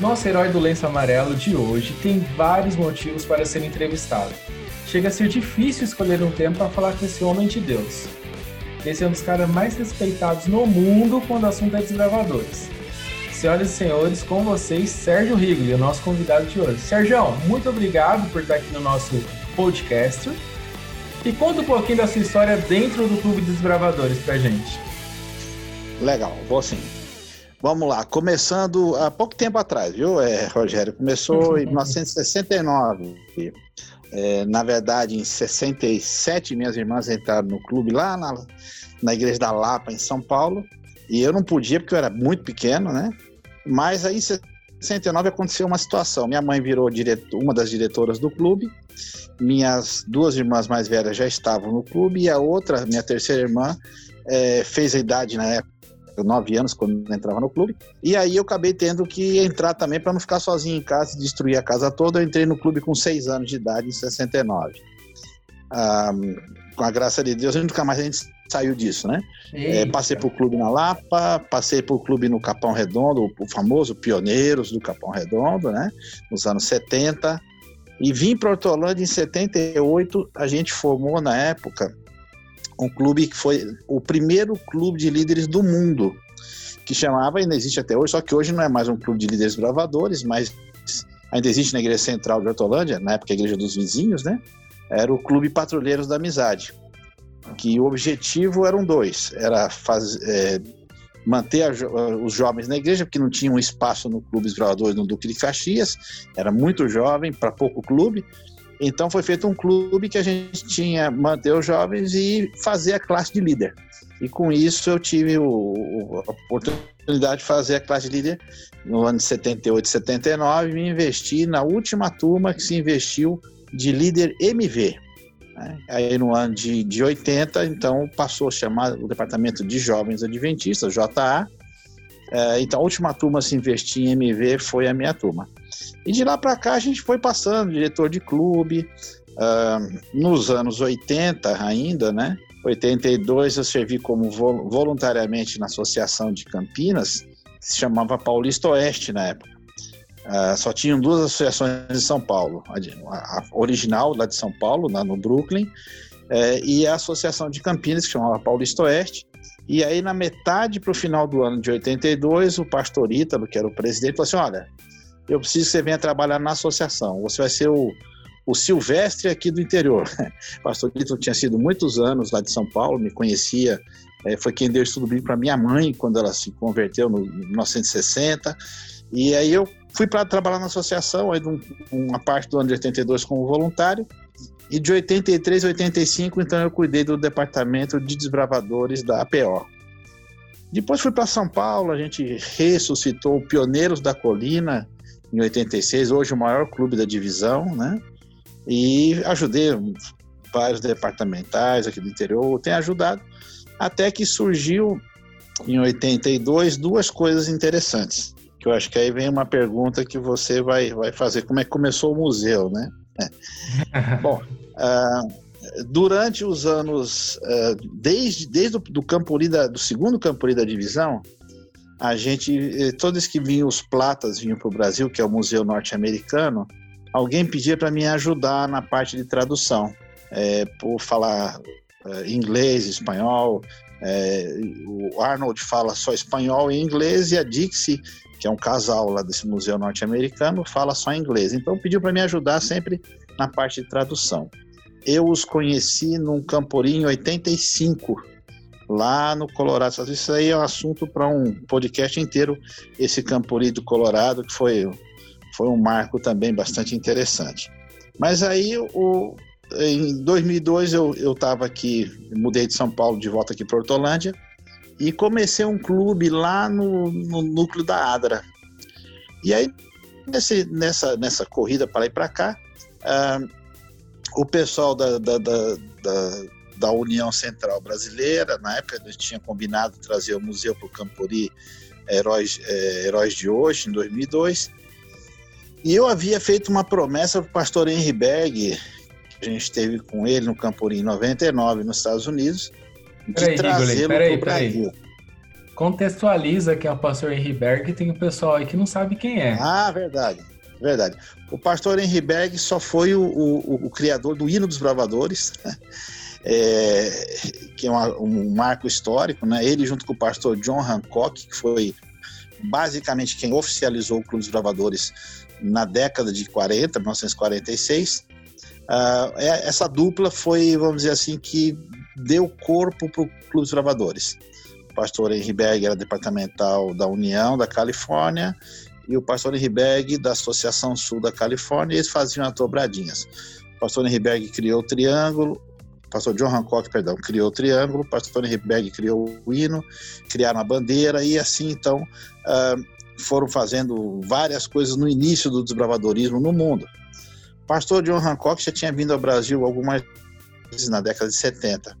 Nosso herói do lenço amarelo de hoje tem vários motivos para ser entrevistado. Chega a ser difícil escolher um tempo para falar com esse homem de Deus. Esse é um dos caras mais respeitados no mundo quando o assunto é desbravadores. Senhoras e senhores, com vocês, Sérgio Rigli, o nosso convidado de hoje. Sérgio, muito obrigado por estar aqui no nosso podcast. E conta um pouquinho da sua história dentro do Clube Desbravadores pra gente. Legal, vou sim. Vamos lá, começando há pouco tempo atrás, viu, é, Rogério? Começou em 1969. É, na verdade, em 67, minhas irmãs entraram no clube lá na, na Igreja da Lapa, em São Paulo. E eu não podia, porque eu era muito pequeno, né? Mas aí, em 69, aconteceu uma situação. Minha mãe virou diretor, uma das diretoras do clube. Minhas duas irmãs mais velhas já estavam no clube. E a outra, minha terceira irmã, é, fez a idade na época nove anos quando entrava no clube. E aí eu acabei tendo que entrar também para não ficar sozinho em casa e destruir a casa toda. Eu entrei no clube com seis anos de idade, em 69. Ah, com a graça de Deus, nunca mais a gente saiu disso, né? É, passei por clube na Lapa, passei por clube no Capão Redondo, o famoso Pioneiros do Capão Redondo, né? Nos anos 70. E vim para Hortolândia em 78. A gente formou na época um clube que foi o primeiro clube de líderes do mundo, que chamava, ainda existe até hoje, só que hoje não é mais um clube de líderes bravadores, mas ainda existe na Igreja Central de Hortolândia, na época a Igreja dos Vizinhos, né? Era o Clube Patrulheiros da Amizade, que o objetivo eram dois, era fazer, é, manter a, os jovens na igreja, porque não tinha um espaço no Clube Bravadores no Duque de Caxias, era muito jovem para pouco clube, então foi feito um clube que a gente tinha manter os jovens e fazer a classe de líder. E com isso eu tive o, a oportunidade de fazer a classe de líder no ano de 78, 79 e me investi na última turma que se investiu de líder MV. Né? Aí no ano de, de 80, então passou a chamar o Departamento de Jovens Adventistas, JA. É, então a última turma a se investir em MV foi a minha turma. E de lá para cá a gente foi passando, diretor de clube. Uh, nos anos 80 ainda, né? 82 eu servi como voluntariamente na Associação de Campinas, que se chamava Paulista Oeste na época. Uh, só tinham duas associações em São Paulo, a original lá de São Paulo, lá no Brooklyn, uh, e a Associação de Campinas, que chamava Paulista Oeste. E aí, na metade para o final do ano de 82, o pastor Ítalo, que era o presidente, falou assim: olha, eu preciso que você venha trabalhar na associação. Você vai ser o, o Silvestre aqui do interior. Pastor Lito tinha sido muitos anos lá de São Paulo, me conhecia, é, foi quem deu estudo bíblico para minha mãe quando ela se converteu no 1960. E aí eu fui para trabalhar na associação, aí uma parte do ano de 82 como voluntário, e de 83 a 85, então eu cuidei do departamento de desbravadores da APO. Depois fui para São Paulo, a gente ressuscitou o Pioneiros da Colina, em 86, hoje o maior clube da divisão, né? E ajudei vários departamentais aqui do interior, tem ajudado, até que surgiu em 82 duas coisas interessantes, que eu acho que aí vem uma pergunta que você vai, vai fazer, como é que começou o museu, né? É. Bom, uh, durante os anos, uh, desde, desde do Campuri da, do segundo Campuri da divisão, a gente, eh, todos que vinham os platas vinham para o Brasil, que é o Museu Norte-Americano, alguém pedia para me ajudar na parte de tradução, é, por falar é, inglês, espanhol. É, o Arnold fala só espanhol e inglês e a Dixie, que é um casal lá desse museu norte-americano, fala só inglês. Então pediu para me ajudar sempre na parte de tradução. Eu os conheci num Camporim em 85, lá no Colorado. Isso aí é um assunto para um podcast inteiro, esse Campuri do Colorado, que foi, foi um marco também bastante interessante. Mas aí, o, em 2002, eu estava aqui, mudei de São Paulo de volta aqui para Hortolândia, e comecei um clube lá no, no núcleo da Adra. E aí, nesse, nessa, nessa corrida para e para cá, uh, o pessoal da, da, da, da da União Central Brasileira. Na época, a gente tinha combinado trazer o Museu para o Campori Heróis, é, Heróis de Hoje, em 2002. E eu havia feito uma promessa para o pastor Henry Berg, que a gente esteve com ele no Campori em 99, nos Estados Unidos, de trazê-lo para o Brasil. Contextualiza quem é o pastor Henry Berg, tem o um pessoal aí que não sabe quem é. Ah, verdade. Verdade. O pastor Henry Berg só foi o, o, o criador do hino dos bravadores, é, que é uma, um marco histórico, né? Ele junto com o pastor John Hancock, que foi basicamente quem oficializou o Clube dos Bravadores na década de 40, 1946. Uh, essa dupla foi, vamos dizer assim, que deu corpo para o Clube dos Bravadores. O pastor Henry Berg era departamental da União da Califórnia e o pastor Henry Berg da Associação Sul da Califórnia, eles faziam as dobradinhas. O pastor Henry Berg criou o triângulo, o pastor John Hancock, perdão, criou o triângulo, o pastor Henry Berg criou o hino, criaram a bandeira, e assim, então, uh, foram fazendo várias coisas no início do desbravadorismo no mundo. O pastor John Hancock já tinha vindo ao Brasil algumas vezes na década de 70.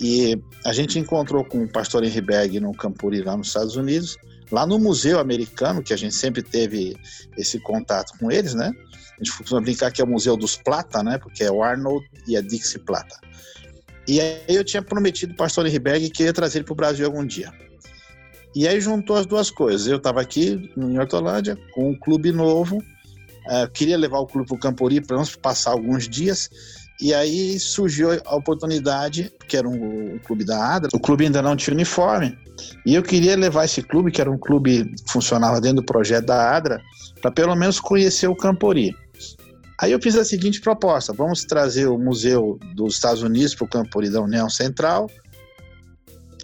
E a gente encontrou com o pastor Henry Berg no Campuri, lá nos Estados Unidos, lá no Museu Americano, que a gente sempre teve esse contato com eles, né? A gente costuma brincar que é o Museu dos Plata, né? Porque é o Arnold e a Dixie Plata. E aí eu tinha prometido ao pastor Henry Berg que ia trazer ele para o Brasil algum dia. E aí juntou as duas coisas. Eu estava aqui em Hortolândia com um clube novo, uh, queria levar o clube para o Campori para passar alguns dias e aí surgiu a oportunidade, que era um, um, clube da ADRA, o clube ainda não tinha uniforme, e eu queria levar esse clube, que era um clube que funcionava dentro do projeto da ADRA, para pelo menos conhecer o Campori. Aí eu fiz a seguinte proposta: vamos trazer o Museu dos Estados Unidos para o Campori da União Central,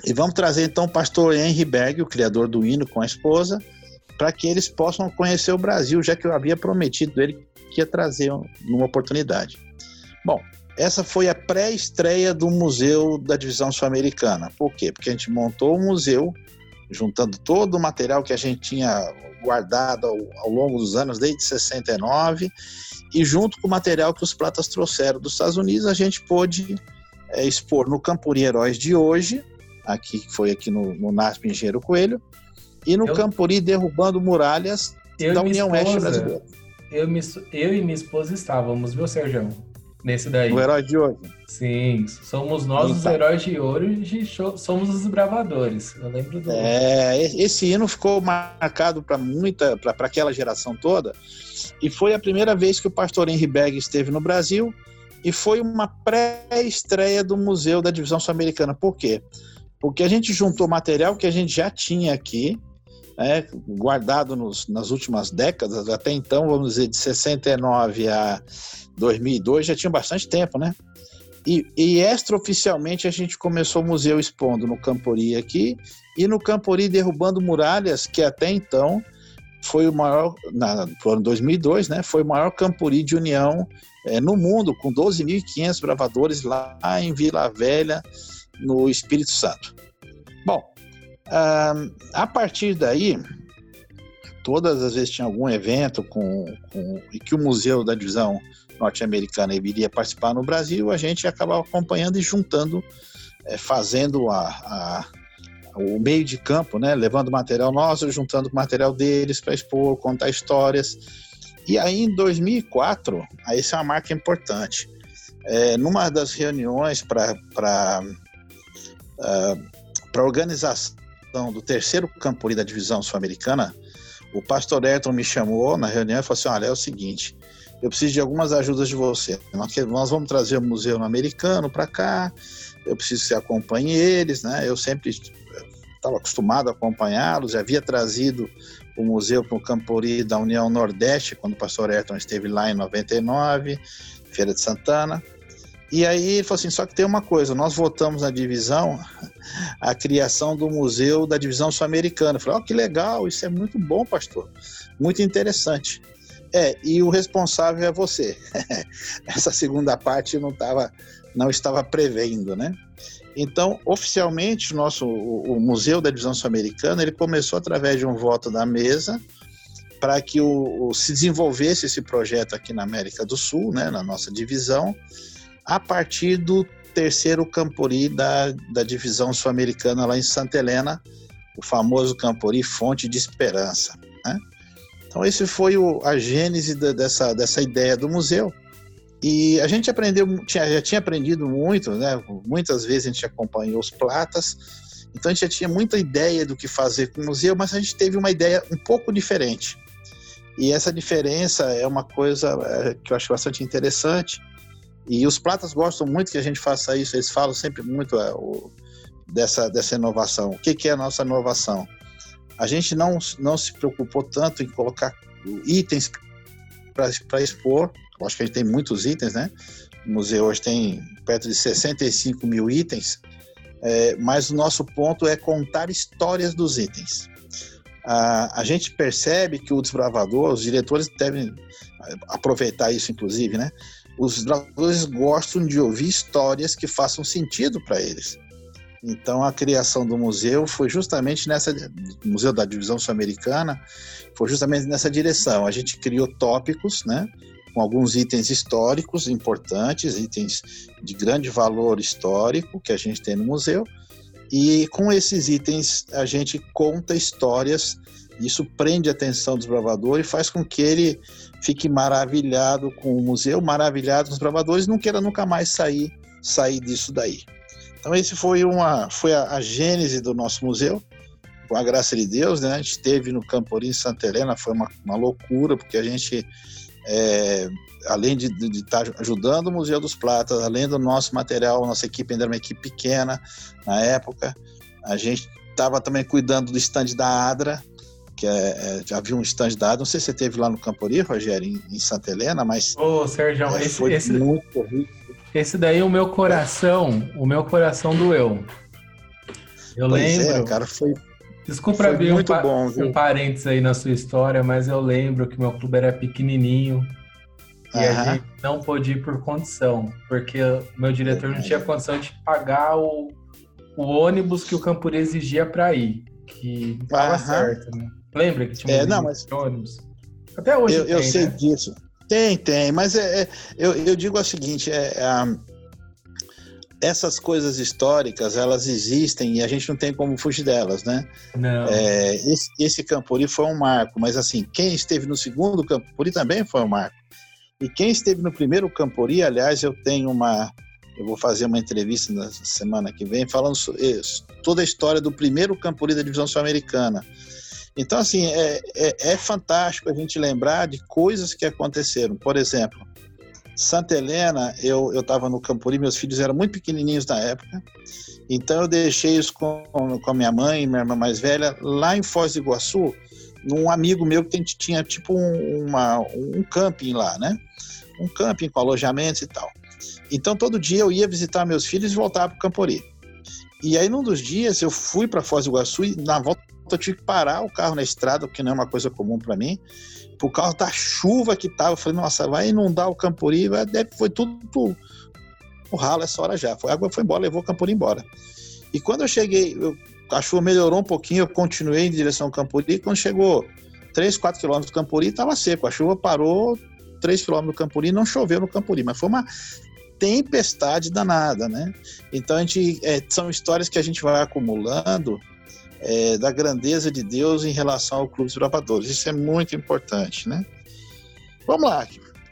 e vamos trazer então o pastor Henry Berg, o criador do hino, com a esposa, para que eles possam conhecer o Brasil, já que eu havia prometido ele que ia trazer numa oportunidade. Bom, essa foi a pré-estreia do Museu da Divisão Sul-Americana. Por quê? Porque a gente montou o museu, juntando todo o material que a gente tinha guardado ao, ao longo dos anos, desde 69, e junto com o material que os platas trouxeram dos Estados Unidos, a gente pôde é, expor no Campuri Heróis de hoje, aqui que foi aqui no, no NASP Engenheiro Coelho, e no eu, Campuri Derrubando Muralhas da União Oeste Brasileira. Eu, eu e minha esposa estávamos, viu, Sérgio? Nesse daí. O herói de hoje. Sim, somos nós os heróis de ouro e somos os bravadores. Eu lembro do. É, esse hino ficou marcado para muita, para aquela geração toda. E foi a primeira vez que o pastor Henry Berg esteve no Brasil e foi uma pré-estreia do Museu da Divisão Sul-Americana. Por quê? Porque a gente juntou material que a gente já tinha aqui, né, guardado nos, nas últimas décadas, até então, vamos dizer, de 69 a 2002, já tinha bastante tempo, né? E, e extraoficialmente a gente começou o museu expondo no Campori aqui e no Campori derrubando muralhas, que até então foi o maior, na, no ano 2002, né? Foi o maior Campori de união é, no mundo, com 12.500 bravadores lá em Vila Velha, no Espírito Santo. Bom, a partir daí, todas as vezes tinha algum evento com, com e que o Museu da Divisão Norte-Americana iria participar no Brasil, a gente acabava acompanhando e juntando, é, fazendo a, a, o meio de campo, né, levando material nosso, juntando com material deles para expor, contar histórias. E aí, em 2004, aí essa é uma marca importante. É, numa das reuniões para uh, para organização do terceiro campo da divisão sul-americana, o pastor Ayrton me chamou na reunião e falou assim: olha, é o seguinte, eu preciso de algumas ajudas de você. Nós vamos trazer o museu americano para cá, eu preciso que você acompanhe eles, né? Eu sempre estava acostumado a acompanhá-los, já havia trazido o museu para o Campori da União Nordeste, quando o pastor Ayrton esteve lá em 99, Feira de Santana. E aí ele falou assim: só que tem uma coisa, nós votamos na divisão a criação do museu da divisão sul-americana. Eu falei: ó, oh, que legal, isso é muito bom, pastor, muito interessante. É, e o responsável é você. Essa segunda parte não, tava, não estava prevendo, né? Então, oficialmente, nosso o, o Museu da Divisão Sul-Americana ele começou através de um voto da mesa para que o, o, se desenvolvesse esse projeto aqui na América do Sul, né, na nossa divisão, a partir do terceiro Campori da, da divisão sul-americana lá em Santa Helena, o famoso Campori Fonte de Esperança. Né? Então, esse foi o, a gênese dessa, dessa ideia do museu. E a gente aprendeu, tinha, já tinha aprendido muito, né? muitas vezes a gente acompanhou os platas, Então a gente já tinha muita ideia do que fazer com o museu, mas a gente teve uma ideia um pouco diferente. E essa diferença é uma coisa é, que eu acho bastante interessante. E os pratas gostam muito que a gente faça isso, eles falam sempre muito é, o, dessa, dessa inovação. O que, que é a nossa inovação? A gente não, não se preocupou tanto em colocar itens para expor. Eu acho que a gente tem muitos itens, né? O museu hoje tem perto de 65 mil itens, é, mas o nosso ponto é contar histórias dos itens. A, a gente percebe que o desbravador, os diretores devem aproveitar isso, inclusive, né? Os desbravadores gostam de ouvir histórias que façam sentido para eles. Então, a criação do museu foi justamente nessa museu da divisão sul-americana foi justamente nessa direção. A gente criou tópicos, né, com alguns itens históricos importantes, itens de grande valor histórico que a gente tem no museu, e com esses itens a gente conta histórias. Isso prende a atenção do desbravador e faz com que ele fique maravilhado com o museu, maravilhado com os desbravadores, não queira nunca mais sair sair disso daí. Então esse foi uma foi a, a gênese do nosso museu, com a graça de Deus, né? A gente esteve no Camporim Santa Helena, foi uma, uma loucura, porque a gente, é, além de estar tá ajudando o Museu dos Platas, além do nosso material, nossa equipe ainda era uma equipe pequena na época, a gente estava também cuidando do stand da Adra, que é, é, já havia um stand da Adra, não sei se você teve lá no Campori, Rogério, em, em Santa Helena, mas... Ô, Sérgio, é, esse, esse, esse daí, o meu coração, o meu coração doeu. Eu pois é, lembro. É, cara, foi. Desculpa foi abrir muito um, bom, um parênteses aí na sua história, mas eu lembro que meu clube era pequenininho e a gente não pôde ir por condição, porque meu diretor não tinha condição de pagar o, o ônibus que o Campuri exigia para ir, que estava certo, né? Lembra que tinha um é, não, mas... ônibus? Até hoje. Eu, tem, eu sei né? disso. Tem, tem, mas é, é eu, eu, digo o seguinte, é, é, essas coisas históricas, elas existem e a gente não tem como fugir delas, né? Não. É, esse, esse Campuri foi um marco, mas assim, quem esteve no segundo Campuri também foi um marco. E quem esteve no primeiro Campuri, aliás, eu tenho uma, eu vou fazer uma entrevista na semana que vem falando sobre toda a história do primeiro Campuri da divisão sul-americana. Então, assim, é, é, é, fantástico a gente lembrar de coisas que aconteceram. Por exemplo, Santa Helena, eu estava no Campuri, meus filhos eram muito pequenininhos na época, então eu deixei isso com, com a minha mãe minha irmã mais velha lá em Foz do Iguaçu, num amigo meu que tinha tipo um, uma, um camping lá, né? Um camping com alojamentos e tal. Então todo dia eu ia visitar meus filhos e voltava para o Campuri. E aí, num dos dias, eu fui para Foz do Iguaçu e na volta eu tive que parar o carro na estrada, porque não é uma coisa comum para mim, por causa da chuva que tava. Eu falei, nossa, vai inundar o Campuri, vai, foi tudo o ralo essa hora já. Foi, a água foi embora, levou o Campuri embora. E quando eu cheguei, eu, a chuva melhorou um pouquinho, eu continuei em direção ao Campuri, quando chegou 3, 4 quilômetros do Campuri, estava seco. A chuva parou 3 quilômetros do Campuri, não choveu no Campuri, mas foi uma tempestade danada, né? Então a gente é, são histórias que a gente vai acumulando é, da grandeza de Deus em relação ao clube dos bravadores. Isso é muito importante, né? Vamos lá.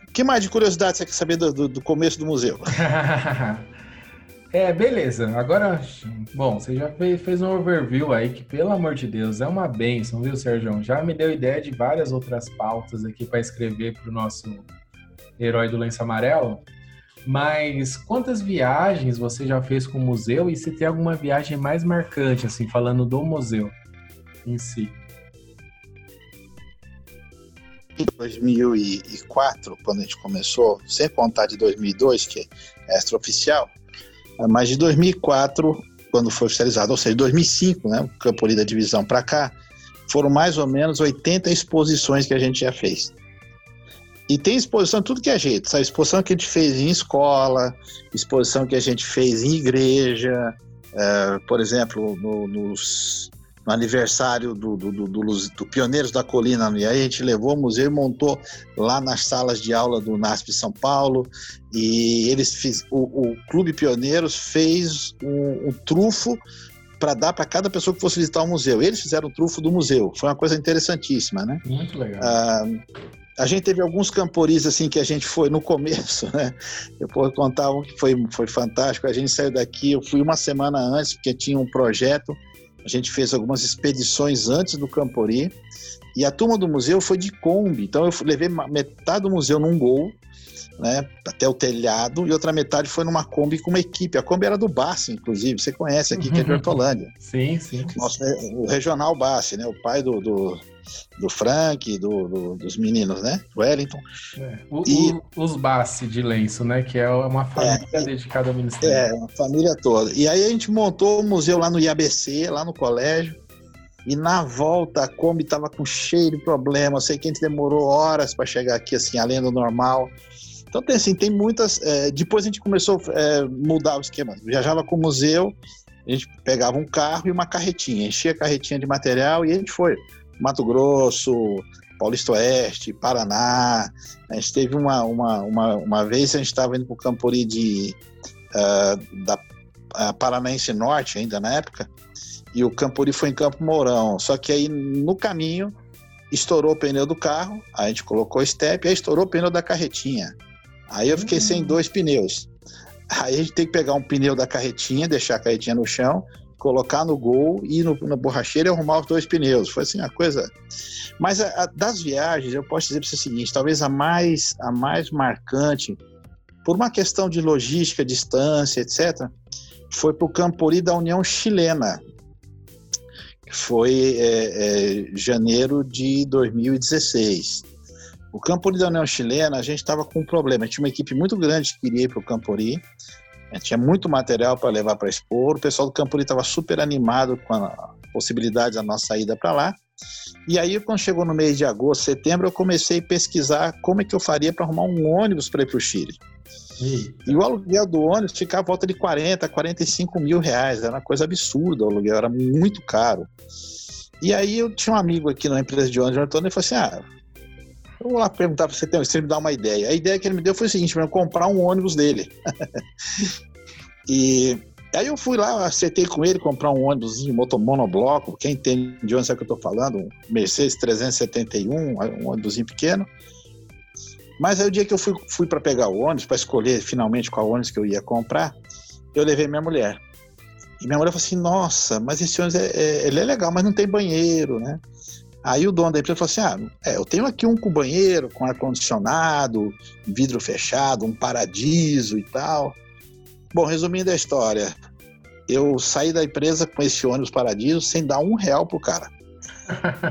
O que mais de curiosidade você quer saber do, do, do começo do museu? é, beleza. Agora, bom, você já fez, fez, um overview aí que, pelo amor de Deus, é uma benção, viu, Sérgio? Já me deu ideia de várias outras pautas aqui para escrever para o nosso herói do lenço amarelo. Mas quantas viagens você já fez com o museu e se tem alguma viagem mais marcante, assim, falando do museu em si? Em 2004, quando a gente começou, sem contar de 2002, que é extraoficial, mas de 2004, quando foi oficializado, ou seja, 2005, né, o Campo da Divisão para cá, foram mais ou menos 80 exposições que a gente já fez. E tem exposição tudo que é jeito. Essa exposição que a gente fez em escola, exposição que a gente fez em igreja, é, por exemplo, no, nos, no aniversário do, do, do, do, Pioneiros da Colina, e aí a gente levou o museu e montou lá nas salas de aula do NASP São Paulo, e eles fiz, o, o Clube Pioneiros fez um, um trufo para dar para cada pessoa que fosse visitar o museu. Eles fizeram o trufo do museu, foi uma coisa interessantíssima, né? Muito legal. Ah, a gente teve alguns camporis assim que a gente foi no começo, né? Eu vou contar um que foi, foi fantástico. A gente saiu daqui, eu fui uma semana antes, porque tinha um projeto A gente fez algumas expedições antes do Campori. E a turma do museu foi de Kombi. Então eu levei metade do museu num gol, né, até o telhado, e outra metade foi numa Kombi com uma equipe. A Kombi era do Bassi, inclusive. Você conhece aqui, que é de Hortolândia. Sim, sim. Nosso, o regional Bassi, né? O pai do, do do Frank, do, do, dos meninos, né? Wellington. É. O, e, o, os Bassi de Lenço, né? Que é uma família é, dedicada ao Ministério. É, uma família toda. E aí a gente montou o museu lá no IABC, lá no colégio. E na volta a Kombi estava com cheio de problema. Eu sei que a gente demorou horas para chegar aqui, assim, além do normal. Então tem assim, tem muitas. É, depois a gente começou a é, mudar o esquema. Viajava com o museu, a gente pegava um carro e uma carretinha, enchia a carretinha de material e a gente foi. Mato Grosso, Paulista Oeste, Paraná. A gente teve uma, uma, uma, uma vez, a gente estava indo para o Campori de, uh, da uh, Paranaense Norte, ainda na época, e o Campori foi em Campo Mourão. Só que aí, no caminho, estourou o pneu do carro, a gente colocou o step, aí estourou o pneu da carretinha. Aí eu fiquei uhum. sem hum. dois pneus. Aí a gente tem que pegar um pneu da carretinha, deixar a carretinha no chão, colocar no gol, ir no, na borracheira e arrumar os dois pneus. Foi assim a coisa. Mas a, a, das viagens, eu posso dizer para você o seguinte: talvez a mais, a mais marcante, por uma questão de logística, distância, etc., foi para o Campori da União Chilena. Foi é, é, janeiro de 2016. O Campori da União Chilena, a gente estava com um problema. Tinha uma equipe muito grande que queria ir para o Campori tinha muito material para levar para expor. O pessoal do Campuri estava super animado com a possibilidade da nossa ida para lá. E aí, quando chegou no mês de agosto, setembro, eu comecei a pesquisar como é que eu faria para arrumar um ônibus para ir para o Chile. E o aluguel do ônibus ficava à volta de 40, 45 mil reais. Era uma coisa absurda o aluguel, era muito caro. E aí eu tinha um amigo aqui na empresa de ônibus, Antônio, e falou assim: ah, eu vou lá perguntar para você, se ele me dá uma ideia. A ideia que ele me deu foi o seguinte: eu comprar um ônibus dele. e aí eu fui lá, acertei com ele comprar um ônibus de monomonoblocos. Quem tem de onde é que eu estou falando? Um Mercedes 371, um ônibus pequeno. Mas aí o dia que eu fui, fui para pegar o ônibus, para escolher finalmente qual ônibus que eu ia comprar, eu levei minha mulher. E minha mulher falou assim: Nossa, mas esse ônibus é, é, ele é legal, mas não tem banheiro, né? Aí o dono da empresa falou assim: ah, é, eu tenho aqui um com banheiro, com ar-condicionado, vidro fechado, um paradiso e tal. Bom, resumindo a história, eu saí da empresa com esse ônibus paradiso sem dar um real pro cara.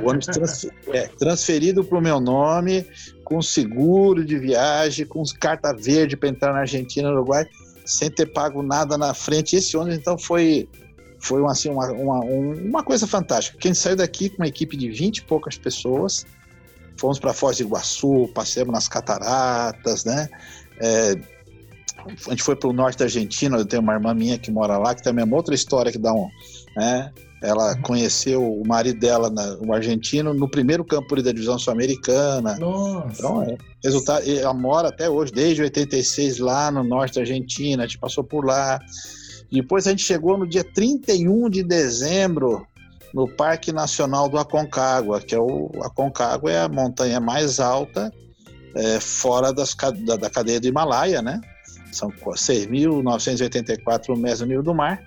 O ônibus trans, é, transferido para o meu nome, com seguro de viagem, com carta verde para entrar na Argentina, no Uruguai, sem ter pago nada na frente. Esse ônibus, então, foi foi uma, assim, uma, uma, uma coisa fantástica. Quem saiu daqui com uma equipe de 20 e poucas pessoas, fomos para Foz do Iguaçu, passeamos nas cataratas, né? É, a gente foi para o norte da Argentina, eu tenho uma irmã minha que mora lá, que também é uma outra história que dá um. Né? Ela uhum. conheceu o marido dela, na, o argentino, no primeiro campo da divisão sul-americana. Nossa! Então, é, resultado, ela mora até hoje, desde 86, lá no norte da Argentina, a gente passou por lá. Depois a gente chegou no dia 31 de dezembro no Parque Nacional do Aconcagua, que é o Aconcagua é a montanha mais alta é, fora das, da, da, cadeia do Himalaia, né? São 6.984 metros no nível do mar.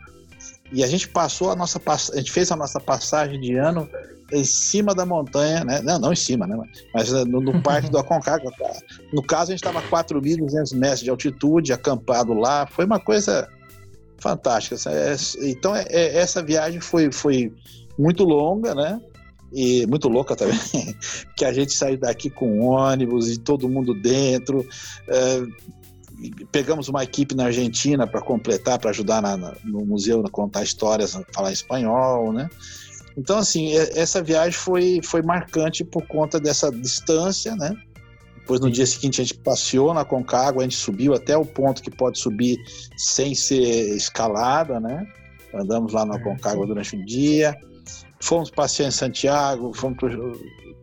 E a gente passou a nossa a gente fez a nossa passagem de ano em cima da montanha, né? Não, não em cima, né? Mas no, no Parque do Aconcagua. No caso, a gente estava a 4.200 metros de altitude, acampado lá. Foi uma coisa fantástica. É, então, é, é, essa viagem foi, foi muito longa, né? E muito louca também, que a gente saiu daqui com ônibus e todo mundo dentro. É, pegamos uma equipe na Argentina para completar, para ajudar na, na, no museu a contar histórias, falar espanhol, né? Então, assim, é, essa viagem foi, foi marcante por conta dessa distância, né? Depois, no dia seguinte, a gente passeou na Concagua, a gente subiu até o ponto que pode subir sem ser escalada, né? Andamos lá na Concagua durante o dia. Fomos passear em Santiago, fomos para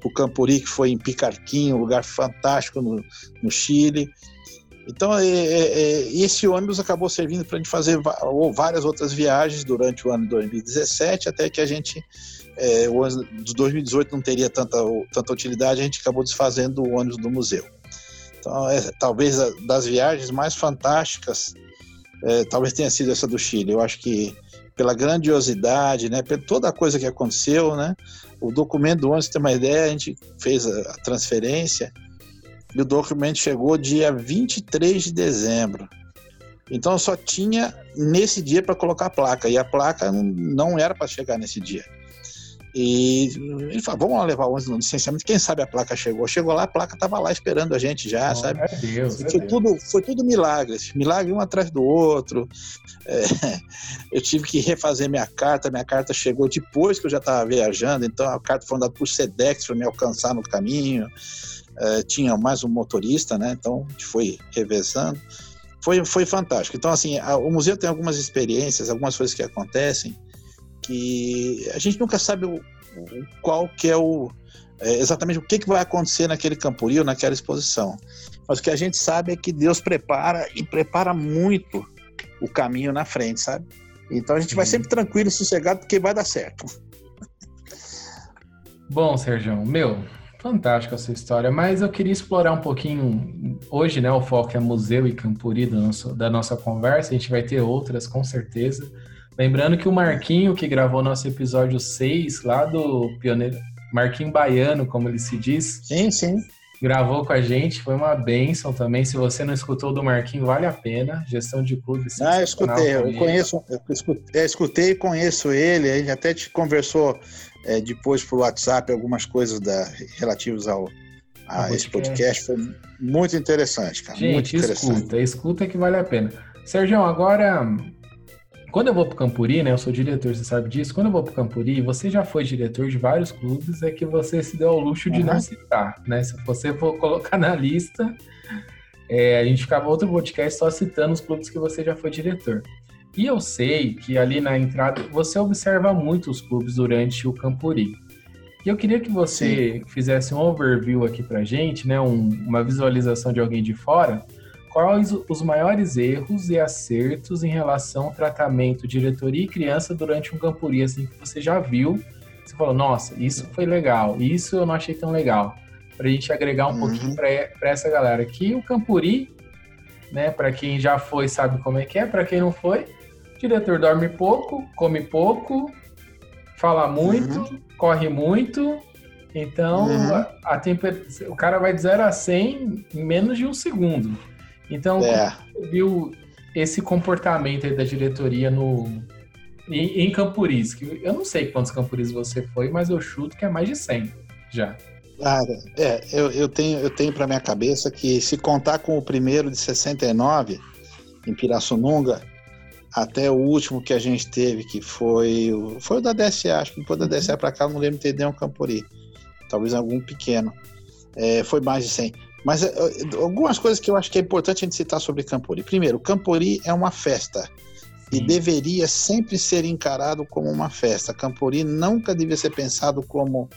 o Campuri, que foi em Picarquinho, um lugar fantástico no, no Chile. Então, é, é, é esse ônibus acabou servindo para a gente fazer várias outras viagens durante o ano de 2017, até que a gente é, o ônibus de 2018 não teria tanta, tanta utilidade, a gente acabou desfazendo o ônibus do museu. Então, é, talvez das viagens mais fantásticas, é, talvez tenha sido essa do Chile. Eu acho que pela grandiosidade, né? Por toda a coisa que aconteceu, né? O documento do ônibus, tem uma ideia, a gente fez a transferência e o documento chegou dia 23 de dezembro. Então só tinha nesse dia para colocar a placa e a placa não era para chegar nesse dia. E ele falou, vamos levar o ônibus no licenciamento, quem sabe a placa chegou. Chegou lá, a placa estava lá esperando a gente já, oh, sabe? É Deus, foi, é tudo, Deus. foi tudo milagres, milagre um atrás do outro. É, eu tive que refazer minha carta, minha carta chegou depois que eu já estava viajando, então a carta foi dada por Sedex para me alcançar no caminho. É, tinha mais um motorista, né? Então a gente foi revezando. Foi, foi fantástico. Então, assim, a, o museu tem algumas experiências, algumas coisas que acontecem que a gente nunca sabe o, o qual que é o é, exatamente o que, que vai acontecer naquele campuri ou naquela exposição. Mas o que a gente sabe é que Deus prepara e prepara muito o caminho na frente, sabe? Então a gente vai sempre tranquilo e sossegado porque vai dar certo. Bom, Sérgio, meu, fantástica a sua história, mas eu queria explorar um pouquinho. Hoje, né, o foco é museu e campuri da nossa, da nossa conversa, a gente vai ter outras com certeza. Lembrando que o Marquinho, que gravou nosso episódio 6, lá do Pioneiro. Marquinho Baiano, como ele se diz. Sim, sim. Gravou com a gente, foi uma benção também. Se você não escutou do Marquinho, vale a pena. Gestão de clube. Ah, eu escutei, eu conheço, eu escutei, eu escutei e conheço ele. A gente até te conversou é, depois por WhatsApp algumas coisas da, relativas ao, a esse podcast. Foi muito interessante, cara. Gente, muito interessante. escuta, escuta que vale a pena. Sérgio, agora quando eu vou para o Campuri, né, eu sou diretor, você sabe disso. Quando eu vou para o Campuri, você já foi diretor de vários clubes, é que você se deu ao luxo de uhum. não citar, né? Se você for colocar na lista, é, a gente ficava outro podcast só citando os clubes que você já foi diretor. E eu sei que ali na entrada você observa muito os clubes durante o Campuri. E eu queria que você Sim. fizesse um overview aqui para gente, né, um, uma visualização de alguém de fora quais os maiores erros e acertos em relação ao tratamento diretoria e criança durante um campuri, assim, que você já viu, você falou, nossa, isso foi legal, isso eu não achei tão legal, para a gente agregar um uhum. pouquinho para essa galera. Que o campuri, né, para quem já foi sabe como é que é, para quem não foi, diretor dorme pouco, come pouco, fala muito, uhum. corre muito, então uhum. a, a temper... o cara vai de 0 a 100 em menos de um segundo. Então, é. viu esse comportamento aí da diretoria no em, em Campuris? Que eu não sei quantos Campuris você foi, mas eu chuto que é mais de 100 já. Cara, é, eu, eu tenho, eu tenho para minha cabeça que se contar com o primeiro de 69, em Pirassununga, até o último que a gente teve, que foi, foi o da DSA, acho que depois da DSA para cá, não lembro de ter nenhum Campuri. Talvez algum pequeno. É, foi mais de 100. Mas é, é, algumas coisas que eu acho que é importante a gente citar sobre Campori. Primeiro, Campori é uma festa Sim. e deveria sempre ser encarado como uma festa. Campori nunca devia ser pensado como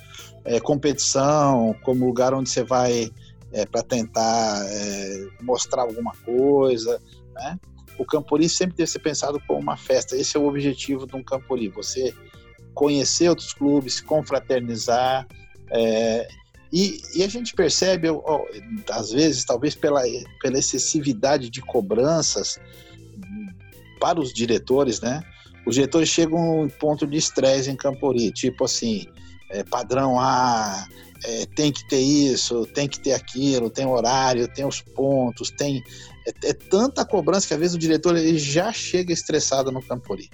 é, competição, como lugar onde você vai é, para tentar mostrar alguma coisa. Né? O Campori sempre deve ser pensado como uma festa. Esse é o objetivo de um Campori. Você conhecer outros clubes, confraternizar. É, e, e, a gente percebe, às vezes, talvez pela, pela excessividade de cobranças para os diretores, né? Os diretores chegam um ponto de estresse em Campori, tipo assim, é, padrão A, é, tem que ter isso, tem que ter aquilo, tem horário, tem os pontos, tem é, é tanta cobrança que às vezes o diretor ele já chega estressado no Campori.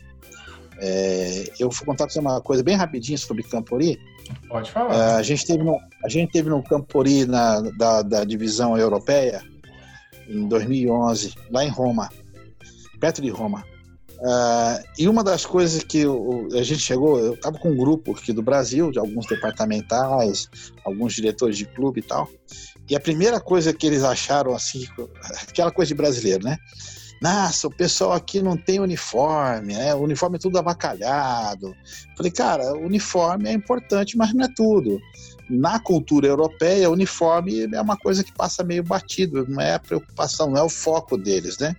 É, eu vou contar para você uma coisa bem rapidinho sobre Campori. Pode falar. É, a, gente teve no, a gente teve no Campori na, da, da divisão europeia em 2011, lá em Roma, perto de Roma. Uh, e uma das coisas que a gente chegou, eu estava com um grupo aqui do Brasil, de alguns departamentais, alguns diretores de clube e tal. E a primeira coisa que eles acharam, assim, aquela coisa de brasileiro, né? Nossa, o pessoal aqui não tem uniforme, né? O uniforme é tudo avacalhado. Falei, cara, uniforme é importante, mas não é tudo. Na cultura europeia, uniforme é uma coisa que passa meio batido, não é a preocupação, não é o foco deles, né?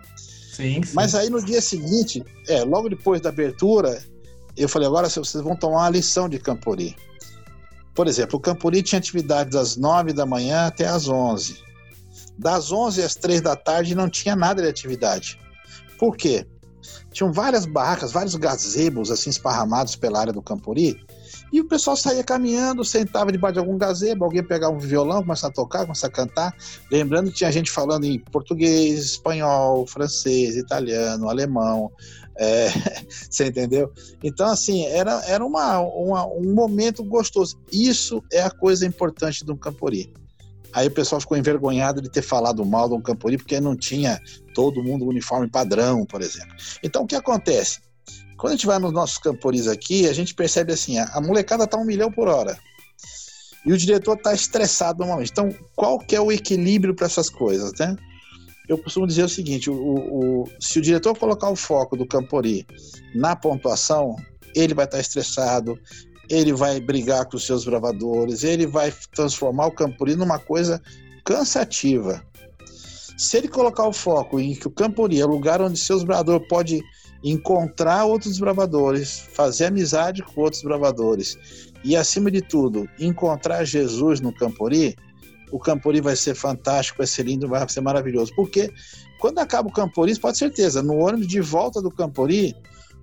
Sim. Mas aí no dia seguinte, é, logo depois da abertura, eu falei, agora vocês vão tomar uma lição de Campori. Por exemplo, o Campori tinha atividade das 9 da manhã até as 11 das 11 às 3 da tarde não tinha nada de atividade. Por quê? tinham várias barracas, vários gazebos assim esparramados pela área do Campuri. E o pessoal saía caminhando, sentava debaixo de algum gazebo, alguém pegava um violão, começava a tocar, começava a cantar. Lembrando que tinha gente falando em português, espanhol, francês, italiano, alemão. É, você entendeu? Então, assim, era, era uma, uma, um momento gostoso. Isso é a coisa importante do Campori. Aí o pessoal ficou envergonhado de ter falado mal do Campori, porque não tinha todo mundo uniforme padrão, por exemplo. Então, o que acontece? Quando a gente vai nos nossos camporis aqui, a gente percebe assim, a, molecada tá um milhão por hora. E o diretor tá estressado normalmente. Então, qual que é o equilíbrio para essas coisas, né? Eu costumo dizer o seguinte, o, o, se o diretor colocar o foco do Campori na pontuação, ele vai estar tá estressado, ele vai brigar com os seus bravadores, ele vai transformar o Campori numa coisa cansativa. Se ele colocar o foco em que o Campori é o lugar onde seus bravadores podem encontrar outros bravadores, fazer amizade com outros bravadores e, acima de tudo, encontrar Jesus no Campori, o Campori vai ser fantástico, vai ser lindo, vai ser maravilhoso. Porque quando acaba o Campori, pode ter certeza, no ônibus de volta do Campori,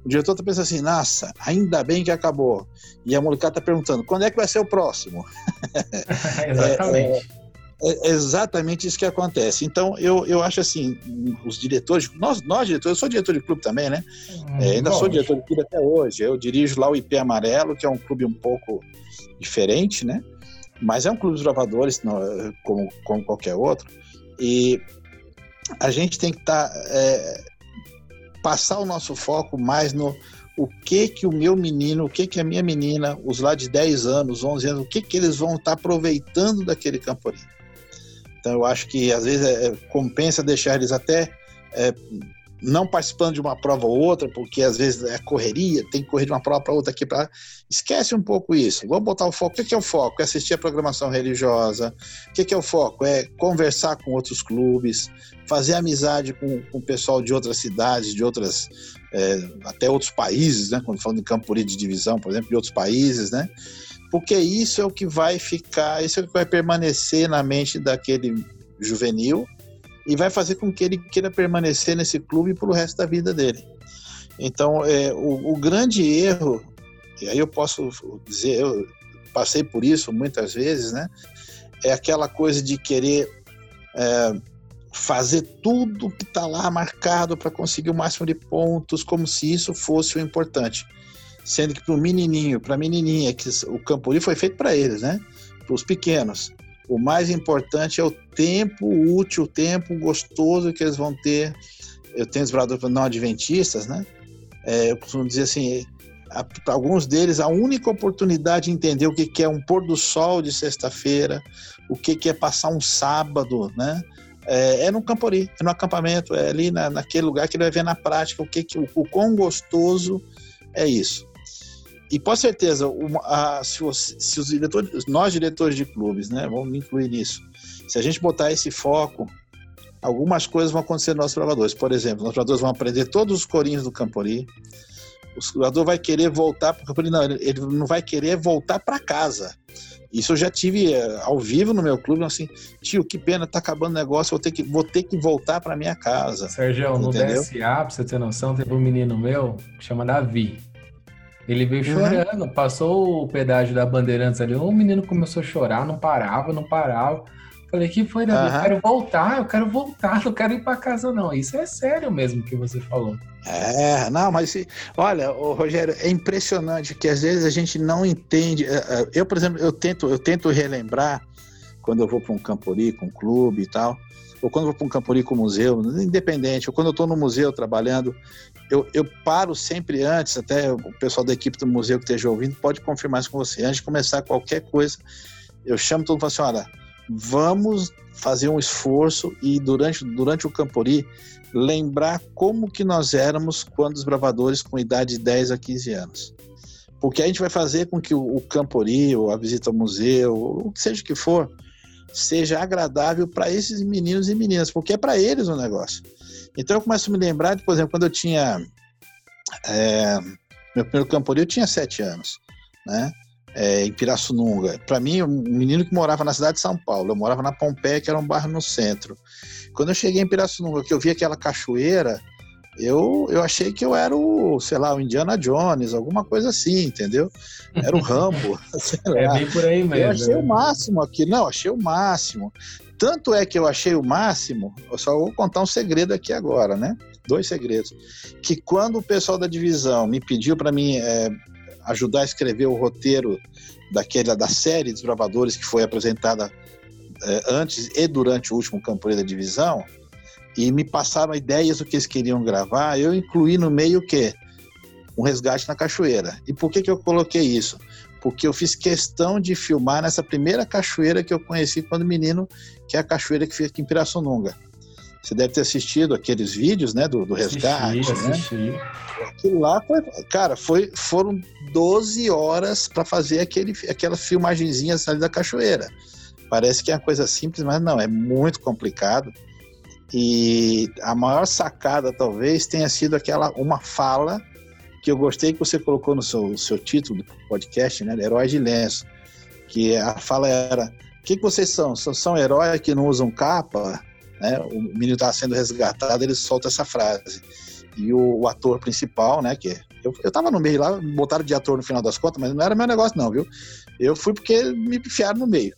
o diretor está pensando assim, nossa, ainda bem que acabou. E a molecada está perguntando, quando é que vai ser o próximo? Exatamente. é, é, é exatamente isso que acontece. Então, eu, eu acho assim, os diretores, nós, nós diretores, eu sou diretor de clube também, né? Hum, é, ainda sou diretor de clube até hoje. Eu dirijo lá o IP Amarelo, que é um clube um pouco diferente, né? Mas é um clube de gravadores, como, como qualquer outro. E a gente tem que estar. Tá, é, passar o nosso foco mais no o que que o meu menino, o que que a minha menina, os lá de 10 anos, 11 anos, o que que eles vão estar tá aproveitando daquele camporim. Então eu acho que às vezes é, compensa deixar eles até é, não participando de uma prova ou outra, porque às vezes é correria, tem que correr de uma prova para outra aqui para esquece um pouco isso. Vamos botar o foco. O que é o foco? É assistir a programação religiosa. O que é o foco? É conversar com outros clubes, fazer amizade com, com o pessoal de outras cidades, de outras é, até outros países, né? Quando falando de Campuri de divisão, por exemplo, de outros países, né? Porque isso é o que vai ficar, isso é o que vai permanecer na mente daquele juvenil e vai fazer com que ele queira permanecer nesse clube para o resto da vida dele. Então, é, o, o, grande erro, e aí eu posso dizer, eu passei por isso muitas vezes, né? É aquela coisa de querer é, fazer tudo que está lá marcado para conseguir o máximo de pontos, como se isso fosse o importante sendo que para o menininho, para a menininha, que o Campuri foi feito para eles, né? Para os pequenos. O mais importante é o tempo útil, o tempo gostoso que eles vão ter. Eu tenho os bradores não adventistas, né? É, eu costumo dizer assim, para alguns deles, a única oportunidade de entender o que, que é um pôr do sol de sexta-feira, o que, que é passar um sábado, né? É, é no Campori, é no acampamento, é ali na, naquele lugar que ele vai ver na prática o que, que o, o quão gostoso é isso. E com certeza, uma, a, se, você, se, os diretores, nós diretores de clubes, né, vamos incluir nisso. Se a gente botar esse foco, algumas coisas vão acontecer nos nossos jogadores. Por exemplo, os jogadores vão aprender todos os corinhos do Campori. O jogador vai querer voltar para o Campori, não, ele não vai querer voltar para casa. Isso eu já tive eh, ao vivo no meu clube, assim, tio, que pena, tá acabando o negócio, vou ter que, vou ter que voltar para minha casa. Sérgio, no DSA, pra você ter noção, teve um menino meu que chama Davi. Ele veio uhum. chorando, passou o pedágio da Bandeirantes ali, o menino começou a chorar, não parava, não parava. Falei, que foi, Davi? Uhum. Eu quero voltar, eu quero voltar, não quero ir para casa, não. Isso é sério mesmo que você falou. É, não, mas olha, o Rogério, é impressionante que às vezes a gente não entende. É, é, eu, por exemplo, eu tento, eu tento relembrar quando eu vou para um campori, com um clube e tal ou quando eu vou para um Camporico museu, independente, ou quando eu estou no museu trabalhando, eu, eu, paro sempre antes, até o pessoal da equipe do museu que esteja ouvindo pode confirmar isso com você. Antes de começar qualquer coisa, eu chamo todo mundo e falo assim: olha, vamos fazer um esforço e durante, durante o Campori lembrar como que nós éramos quando os bravadores com idade de 10 a 15 anos. Porque a gente vai fazer com que o, o Campori, ou a visita ao museu, ou o que seja que for, seja agradável para esses meninos e meninas, porque é para eles o negócio. Então eu começo a me lembrar, de, por exemplo, quando eu tinha. É, meu primeiro camporio eu tinha sete anos, né? É, em Pirassununga. Para mim, um menino que morava na cidade de São Paulo, eu morava na Pompeia, que era um bairro no centro. Quando eu cheguei em Pirassununga, que eu vi aquela cachoeira, eu, eu achei que eu era o, sei lá, o Indiana Jones, alguma coisa assim, entendeu? Era o Rambo. é bem por aí mesmo. Eu achei o máximo aqui. Não, achei o máximo. Tanto é que eu achei o máximo, eu só vou contar um segredo aqui agora, né? Dois segredos. Que quando o pessoal da divisão me pediu para mim é, ajudar a escrever o roteiro daquela da série Desbravadores que foi apresentada é, antes e durante o último campeonato da divisão, e me passaram ideias do que eles queriam gravar, eu incluí no meio o quê? Um resgate na cachoeira. E por que, que eu coloquei isso? Porque eu fiz questão de filmar nessa primeira cachoeira que eu conheci quando menino, que é a cachoeira que fica aqui em Pirassununga. Você deve ter assistido aqueles vídeos, né, do, do resgate, assisti, né? Assisti. Aquilo lá foi, cara, foi, foram 12 horas para fazer aquele, aquela filmagenzinha ali da cachoeira. Parece que é uma coisa simples, mas não, é muito complicado. E a maior sacada talvez tenha sido aquela uma fala que eu gostei que você colocou no seu, seu título do podcast, né? Heróis de lenço. Que a fala era: o que, que vocês são? são? São heróis que não usam capa? Né? O menino está sendo resgatado, ele solta essa frase. E o, o ator principal, né? Que eu, eu tava no meio lá, botaram de ator no final das contas, mas não era meu negócio, não, viu? Eu fui porque me enfiaram no meio.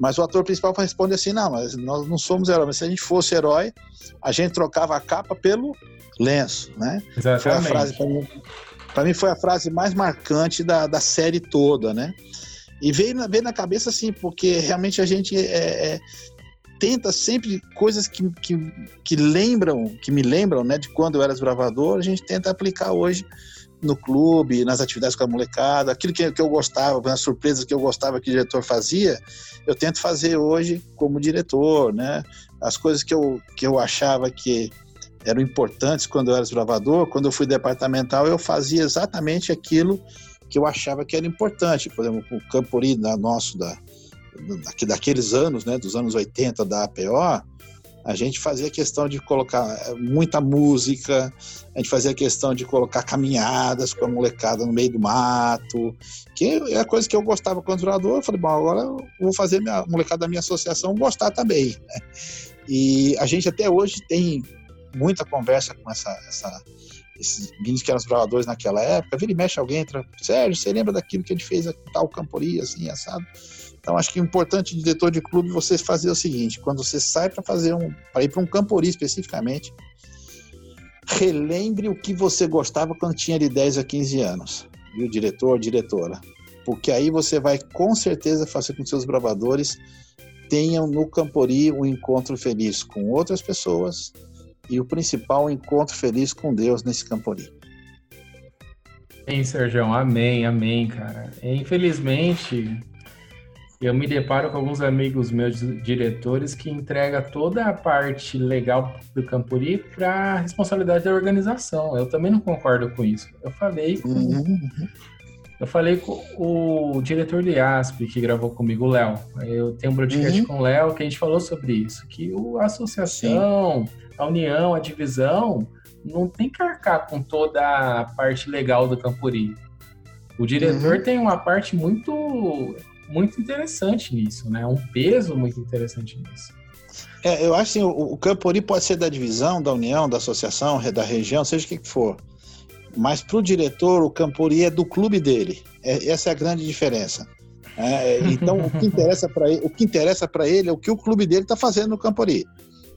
Mas o ator principal responde assim: não, mas nós não somos heróis. Mas se a gente fosse herói, a gente trocava a capa pelo lenço, né? Exatamente. Foi a frase, para mim, mim, foi a frase mais marcante da, da série toda, né? E veio na, veio na cabeça assim, porque realmente a gente é, é, tenta sempre coisas que, que, que lembram, que me lembram, né, de quando eu era desbravador, a gente tenta aplicar hoje no clube, nas atividades com a molecada, aquilo que, que eu gostava, as surpresas que eu gostava que o diretor fazia, eu tento fazer hoje como diretor, né? As coisas que eu, que eu achava que eram importantes quando eu era desbravador, quando eu fui departamental, eu fazia exatamente aquilo que eu achava que era importante. Por exemplo, o Campori nosso, da, daqueles anos, né, dos anos 80 da APO, a gente fazia questão de colocar eh, muita música, a gente fazia questão de colocar caminhadas com a molecada no meio do mato, que é a coisa que eu gostava quando jogador. Eu falei, bom, agora eu vou fazer a molecada da minha associação gostar também. Né? E a gente até hoje tem muita conversa com essa, essa esses meninos que eram os bravadores naquela época. Vira e mexe alguém, entra, Sérgio, você lembra daquilo que a gente fez tal Campori, assim, assado? Então, acho que o importante diretor de clube você fazer o seguinte: quando você sai para fazer um, para ir para um campori especificamente, relembre o que você gostava quando tinha de 10 a 15 anos, viu, diretor, diretora? Porque aí você vai com certeza fazer com que seus bravadores tenham no Campori um encontro feliz com outras pessoas e o principal, um encontro feliz com Deus nesse Campori. Amém, Sérgio. Amém, amém, cara. Infelizmente, eu me deparo com alguns amigos meus diretores que entrega toda a parte legal do Campuri para a responsabilidade da organização. Eu também não concordo com isso. Eu falei com, uhum. eu falei com o diretor de ASP que gravou comigo, o Léo. Eu tenho um podcast uhum. com o Léo que a gente falou sobre isso, que a associação, Sim. a união, a divisão não tem que arcar com toda a parte legal do Campuri. O diretor uhum. tem uma parte muito muito interessante nisso, né? Um peso muito interessante nisso. É, eu acho assim, o, o Campori pode ser da divisão, da união, da associação, da região, seja o que for. Mas para o diretor, o Campori é do clube dele. É, essa é a grande diferença. É, então, o que interessa para ele, o que interessa para ele é o que o clube dele está fazendo no Campori.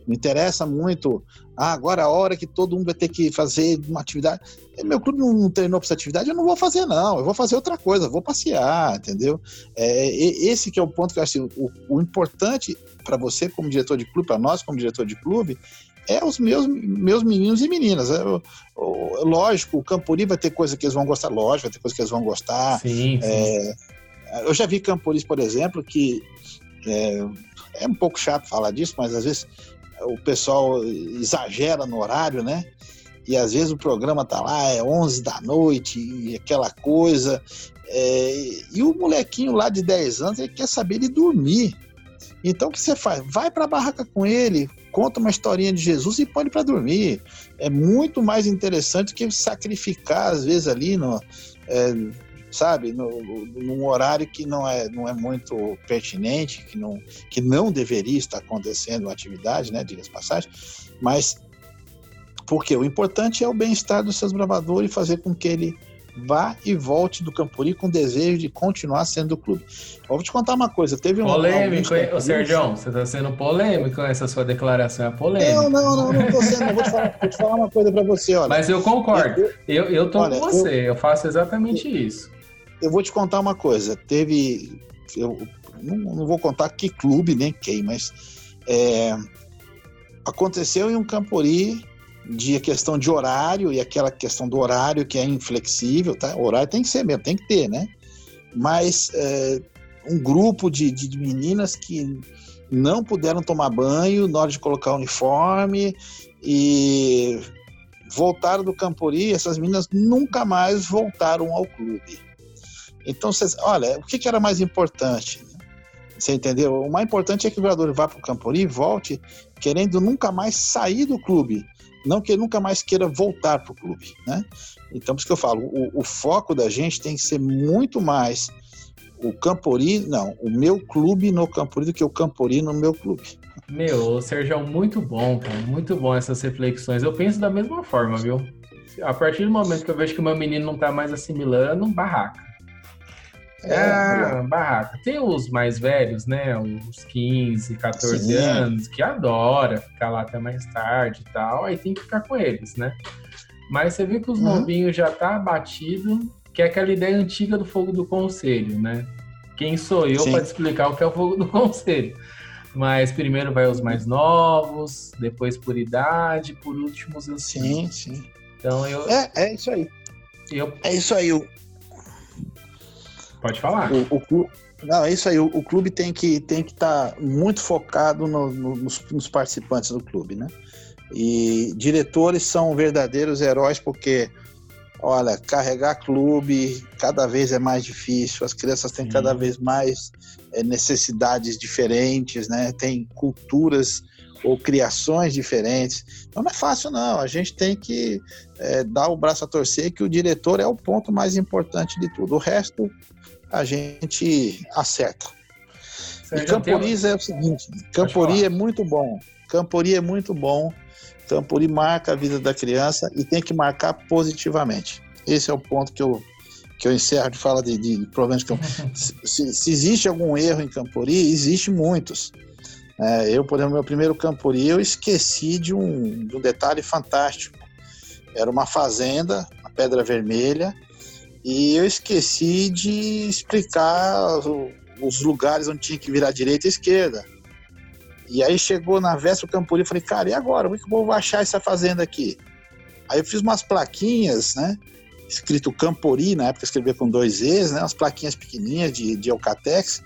Não interessa muito. Ah, agora é a hora que todo mundo vai ter que fazer uma atividade. Meu clube não treinou para essa atividade, eu não vou fazer, não. Eu vou fazer outra coisa, vou passear, entendeu? É, esse que é o ponto que eu acho. O, o importante para você, como diretor de clube, para nós, como diretor de clube, é os meus, meus meninos e meninas. É, o, o, lógico, o Campuri vai ter coisa que eles vão gostar, lógico, vai ter coisa que eles vão gostar. Sim, sim. É, eu já vi Campuris, por exemplo, que é, é um pouco chato falar disso, mas às vezes o pessoal exagera no horário, né? E às vezes o programa tá lá, é 11 da noite, e aquela coisa. É, e o molequinho lá de 10 anos, ele quer saber de dormir. Então o que você faz? Vai para a barraca com ele, conta uma historinha de Jesus e põe ele para dormir. É muito mais interessante que sacrificar, às vezes, ali no, é, sabe, no, num horário que não é, não é muito pertinente, que não, que não deveria estar acontecendo uma atividade, né, diga-se passagem, mas Porque o importante é o bem-estar dos seus bravadores e fazer com que ele vá e volte do Campuri com desejo de continuar sendo do clube. Eu vou te contar uma coisa, teve um... Polêmico, hein? Ô, Sérgio, você está sendo polêmico, essa sua declaração é polêmica. Não, não, não, não tô sendo, vou te falar, vou te falar uma coisa para você, olha. Mas eu concordo, eu, eu tô olha, com você, eu, eu faço exatamente eu, isso. Eu vou te contar uma coisa, teve... Eu não, não vou contar que clube, nem quem, mas... É, aconteceu em um Campuri de questão de horário e aquela questão do horário que é inflexível, tá? O horário tem que ser mesmo, tem que ter, né? Mas é, um grupo de, de meninas que não puderam tomar banho na hora de colocar o uniforme e voltaram do Campori, essas meninas nunca mais voltaram ao clube. Então, cês, olha, o que, que, era mais importante? Você entendeu? O mais importante é que o jogador vá para o Campori e volte querendo nunca mais sair do clube não que ele nunca mais queira voltar para o clube, né? Então, por isso que eu falo, o, o, foco da gente tem que ser muito mais o Campori, não, o meu clube no Campori do que o Campori no meu clube. Meu, Sérgio, muito bom, cara, muito bom essas reflexões. Eu penso da mesma forma, viu? A partir do momento que eu vejo que o meu menino não está mais assimilando, barraca. É, é barraca. Tem os mais velhos, né? Os 15, 14 Sim. anos, que adora ficar lá até mais tarde e tal. Aí tem que ficar com eles, né? Mas você vê que os uhum. novinhos já tá abatido, que é aquela ideia antiga do fogo do conselho, né? Quem sou eu para explicar o que é o fogo do conselho? Mas primeiro vai os mais novos, depois por idade, por último os anciãos. Sim, sim. Então eu. É, é isso aí. Eu... É isso aí. Pode falar. O, o não, é isso aí. O, o, clube tem que tem que estar tá muito focado no, no, nos, nos, participantes do clube, né? E diretores são verdadeiros heróis porque, olha, carregar clube cada vez é mais difícil. As crianças têm cada vez mais é, necessidades diferentes, né? Tem culturas ou criações diferentes. Então não é fácil, não. A gente tem que é, dar o braço a torcer que o diretor é o ponto mais importante de tudo. O resto a gente acerta. e Camporiz é o seguinte: Campori é muito bom. Campori é muito bom. Campori marca a vida da criança e tem que marcar positivamente. Esse é o ponto que eu, que eu encerro de fala de, de problemas. Que eu, se, se, existe algum erro em Campori, existe muitos. É, eu, por exemplo, meu primeiro Campori, eu esqueci de um, de um detalhe fantástico. Era uma fazenda, a Pedra Vermelha, e eu esqueci de explicar os lugares onde tinha que virar direita e esquerda. E aí chegou na véspera Campuri e falei, cara, e agora? Como é que eu vou achar essa fazenda aqui? Aí eu fiz umas plaquinhas, né? Escrito Campori, na época escrevia com dois E's, né? Umas plaquinhas pequenininhas de, de Eucatex.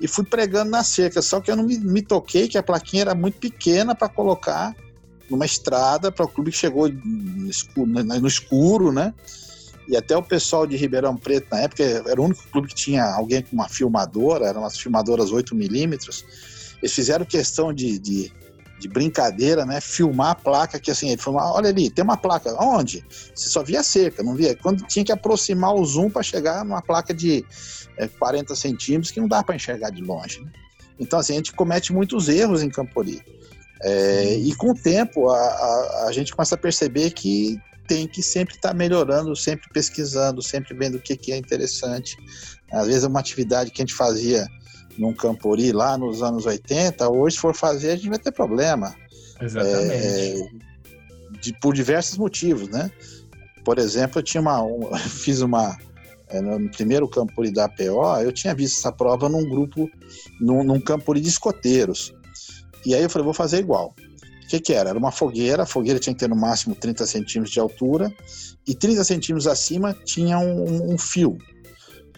E fui pregando na cerca. Só que eu não me, me toquei que a plaquinha era muito pequena para colocar numa estrada para o clube que chegou no escuro, no escuro, né? E até o pessoal de Ribeirão Preto, na época, era o único clube que tinha alguém com uma filmadora, eram umas filmadoras 8mm. Eles fizeram questão de, de, de, brincadeira, né? Filmar a placa, que assim, ele falou: olha ali, tem uma placa. Onde? Você só via cerca, não via. Quando tinha que aproximar o zoom para chegar numa placa de é, 40 centímetros, que não dá para enxergar de longe. Né? Então, assim, a gente comete muitos erros em Campori. É, e com o tempo, a, a, a, gente começa a perceber que tem que sempre estar tá melhorando, sempre pesquisando, sempre vendo o que, que é interessante. Às vezes é uma atividade que a gente fazia num campori lá nos anos 80, hoje se for fazer a gente vai ter problema. Exatamente. É, de, por diversos motivos, né? Por exemplo, eu tinha uma, um, fiz uma é, no primeiro campori da APO, eu tinha visto essa prova num grupo, num, num campori de escoteiros. E aí eu falei, vou fazer igual. O que, que era? Era uma fogueira, a fogueira tinha que ter no máximo 30 centímetros de altura, e 30 centímetros acima tinha um, um fio.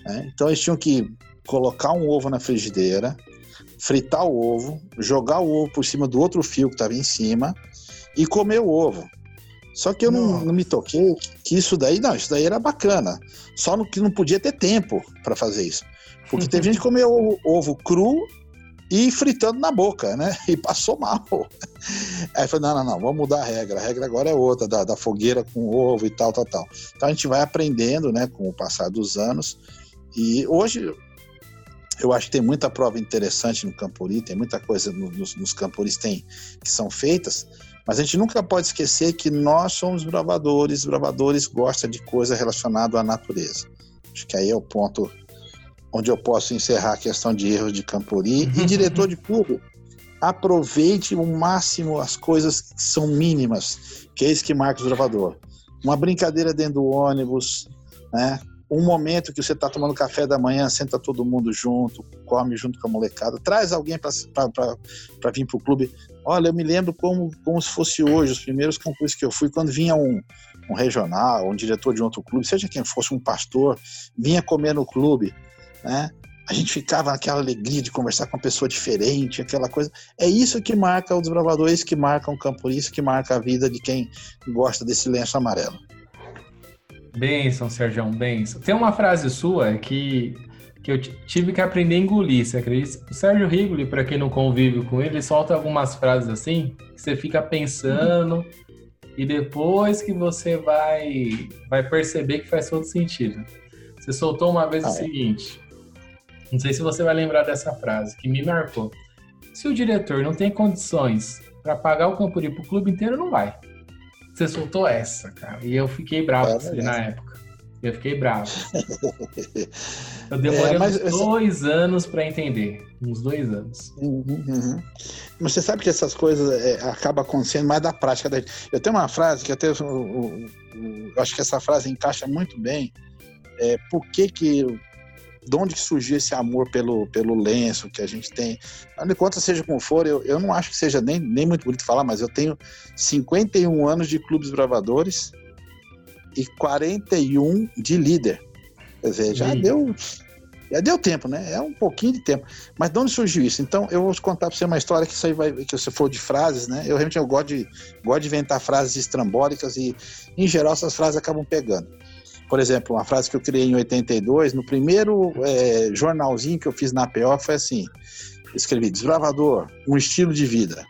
Né? Então eles tinham que colocar um ovo na frigideira, fritar o ovo, jogar o ovo por cima do outro fio que estava em cima e comer o ovo. Só que eu não, não, me toquei que isso daí, não, isso daí era bacana. Só no, que não podia ter tempo para fazer isso. Porque teve gente que comeu ovo, ovo cru e fritando na boca, né? E passou mal. Aí falei, não, não, não, vamos mudar a regra. A regra agora é outra, da, da fogueira com ovo e tal, tal, tal. Então a gente vai aprendendo, né, com o passar dos anos. E hoje Eu acho que tem muita prova interessante no Campuri, tem muita coisa nos, nos Campuris tem, que são feitas, mas a gente nunca pode esquecer que nós somos bravadores, bravadores gostam de coisa relacionada à natureza. Acho que aí é o ponto onde eu posso encerrar a questão de erros de Campuri. E diretor de clube, aproveite o máximo as coisas que são mínimas, que é isso que marca o gravador. Uma brincadeira dentro do ônibus, né? um momento que você está tomando café da manhã, senta todo mundo junto, come junto com a molecada, traz alguém para vir para o clube. Olha, eu me lembro como, como se fosse hoje, os primeiros concursos que eu fui, quando vinha um, um regional, um diretor de outro clube, seja quem fosse, um pastor, vinha comer no clube, né? A gente ficava naquela alegria de conversar com uma pessoa diferente, aquela coisa. É isso que marca o desbravador, é isso que marca um campo, isso que marca a vida de quem gosta desse lenço amarelo. Benção, Sérgio, benção. Tem uma frase sua que, que eu tive que aprender a engolir, você acredita? O Sérgio Rigoli, para quem não convive com ele, solta algumas frases assim, que você fica pensando, e depois que você vai, vai perceber que faz todo sentido. Você soltou uma vez ah, o é. seguinte: não sei se você vai lembrar dessa frase, que me marcou. Se o diretor não tem condições para pagar o Campuri pro clube inteiro, não vai. Você soltou essa, cara. E eu fiquei bravo é, você na época. Eu fiquei bravo. Eu demorei é, mas, uns dois anos para entender. Uns dois anos. Uhum, uhum. Mas você sabe que essas coisas é, acabam acontecendo mais da prática. Da... Eu tenho uma frase que até eu, eu, eu, acho que essa frase encaixa muito bem. É, por que, que de onde surgiu esse amor pelo, pelo lenço que a gente tem. Não conta seja como for, eu, eu não acho que seja nem, nem muito bonito falar, mas eu tenho 51 anos de clubes bravadores e 41 de líder. Quer dizer, já deu. Já deu tempo, né? É um pouquinho de tempo. Mas de onde surgiu isso? Então, eu vou contar para você uma história que isso aí vai. que você for de frases, né? Eu realmente eu gosto de, gosto de inventar frases estrambólicas e, em geral, essas frases acabam pegando por exemplo, uma frase que eu criei em 82, no primeiro é, jornalzinho que eu fiz na PO foi assim: escrevi desbravador, um estilo de vida.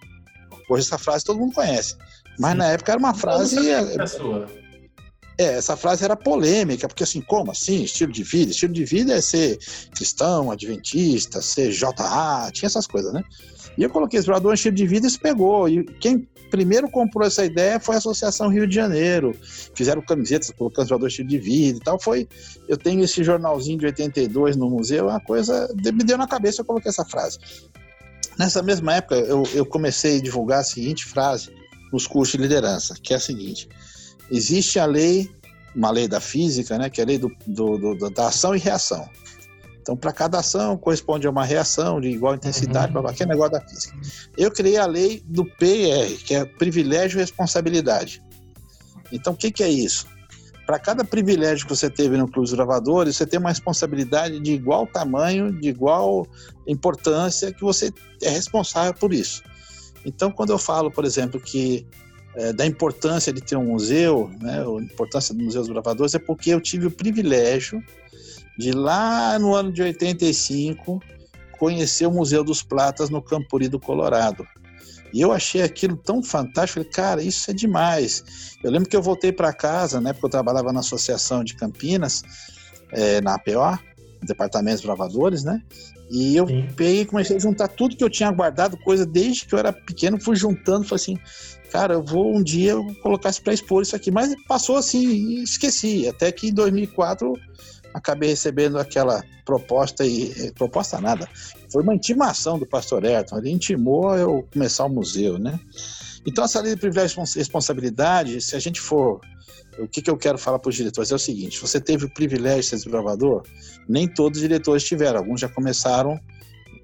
Hoje essa frase todo mundo conhece, mas Sim. na época era uma frase. É, essa frase era polêmica, porque assim, como assim? Estilo de vida? Estilo de vida é ser cristão, adventista, ser JA, tinha essas coisas, né? E eu coloquei explorador estilo de vida e isso pegou. E quem primeiro comprou essa ideia foi a Associação Rio de Janeiro. Fizeram camisetas colocando explorador estilo de vida e tal. Foi, eu tenho esse jornalzinho de 82 no museu, uma coisa me deu na cabeça, eu coloquei essa frase. Nessa mesma época, eu, eu comecei a divulgar a seguinte frase nos cursos de liderança, que é a seguinte: existe a lei, uma lei da física, né, que é a lei do, do, do da ação e reação. Então, para cada ação corresponde a uma reação de igual intensidade, uhum. aquele negócio da física. Eu criei a lei do PIR, que é privilégio e responsabilidade. Então, o que, que é isso? Para cada privilégio que você teve no Clube dos Gravadores, você tem uma responsabilidade de igual tamanho, de igual importância, que você é responsável por isso. Então, quando eu falo, por exemplo, que é, da importância de ter um museu, né, a importância do Museu dos Gravadores, é porque eu tive o privilégio de lá no ano de 85 conhecer o Museu dos Platas no Campuri do Colorado. E eu achei aquilo tão fantástico, falei, cara, isso é demais. Eu lembro que eu voltei para casa, né, porque eu trabalhava na Associação de Campinas, é, na APO, Departamentos Bravadores, né? E eu Sim. peguei e comecei a juntar tudo que eu tinha guardado, coisa desde que eu era pequeno, fui juntando, falei assim, cara, eu vou um dia colocar isso para expor isso aqui, mas passou assim e esqueci, até que em 2004 acabei recebendo aquela proposta e eh, proposta nada. Foi uma intimação do pastor Ayrton, ele intimou eu começar o museu, né? Então essa lei de privilégio e responsabilidade, se a gente for o que, que eu quero falar para os diretores é o seguinte: você teve o privilégio de ser desbravador, nem todos os diretores tiveram, alguns já começaram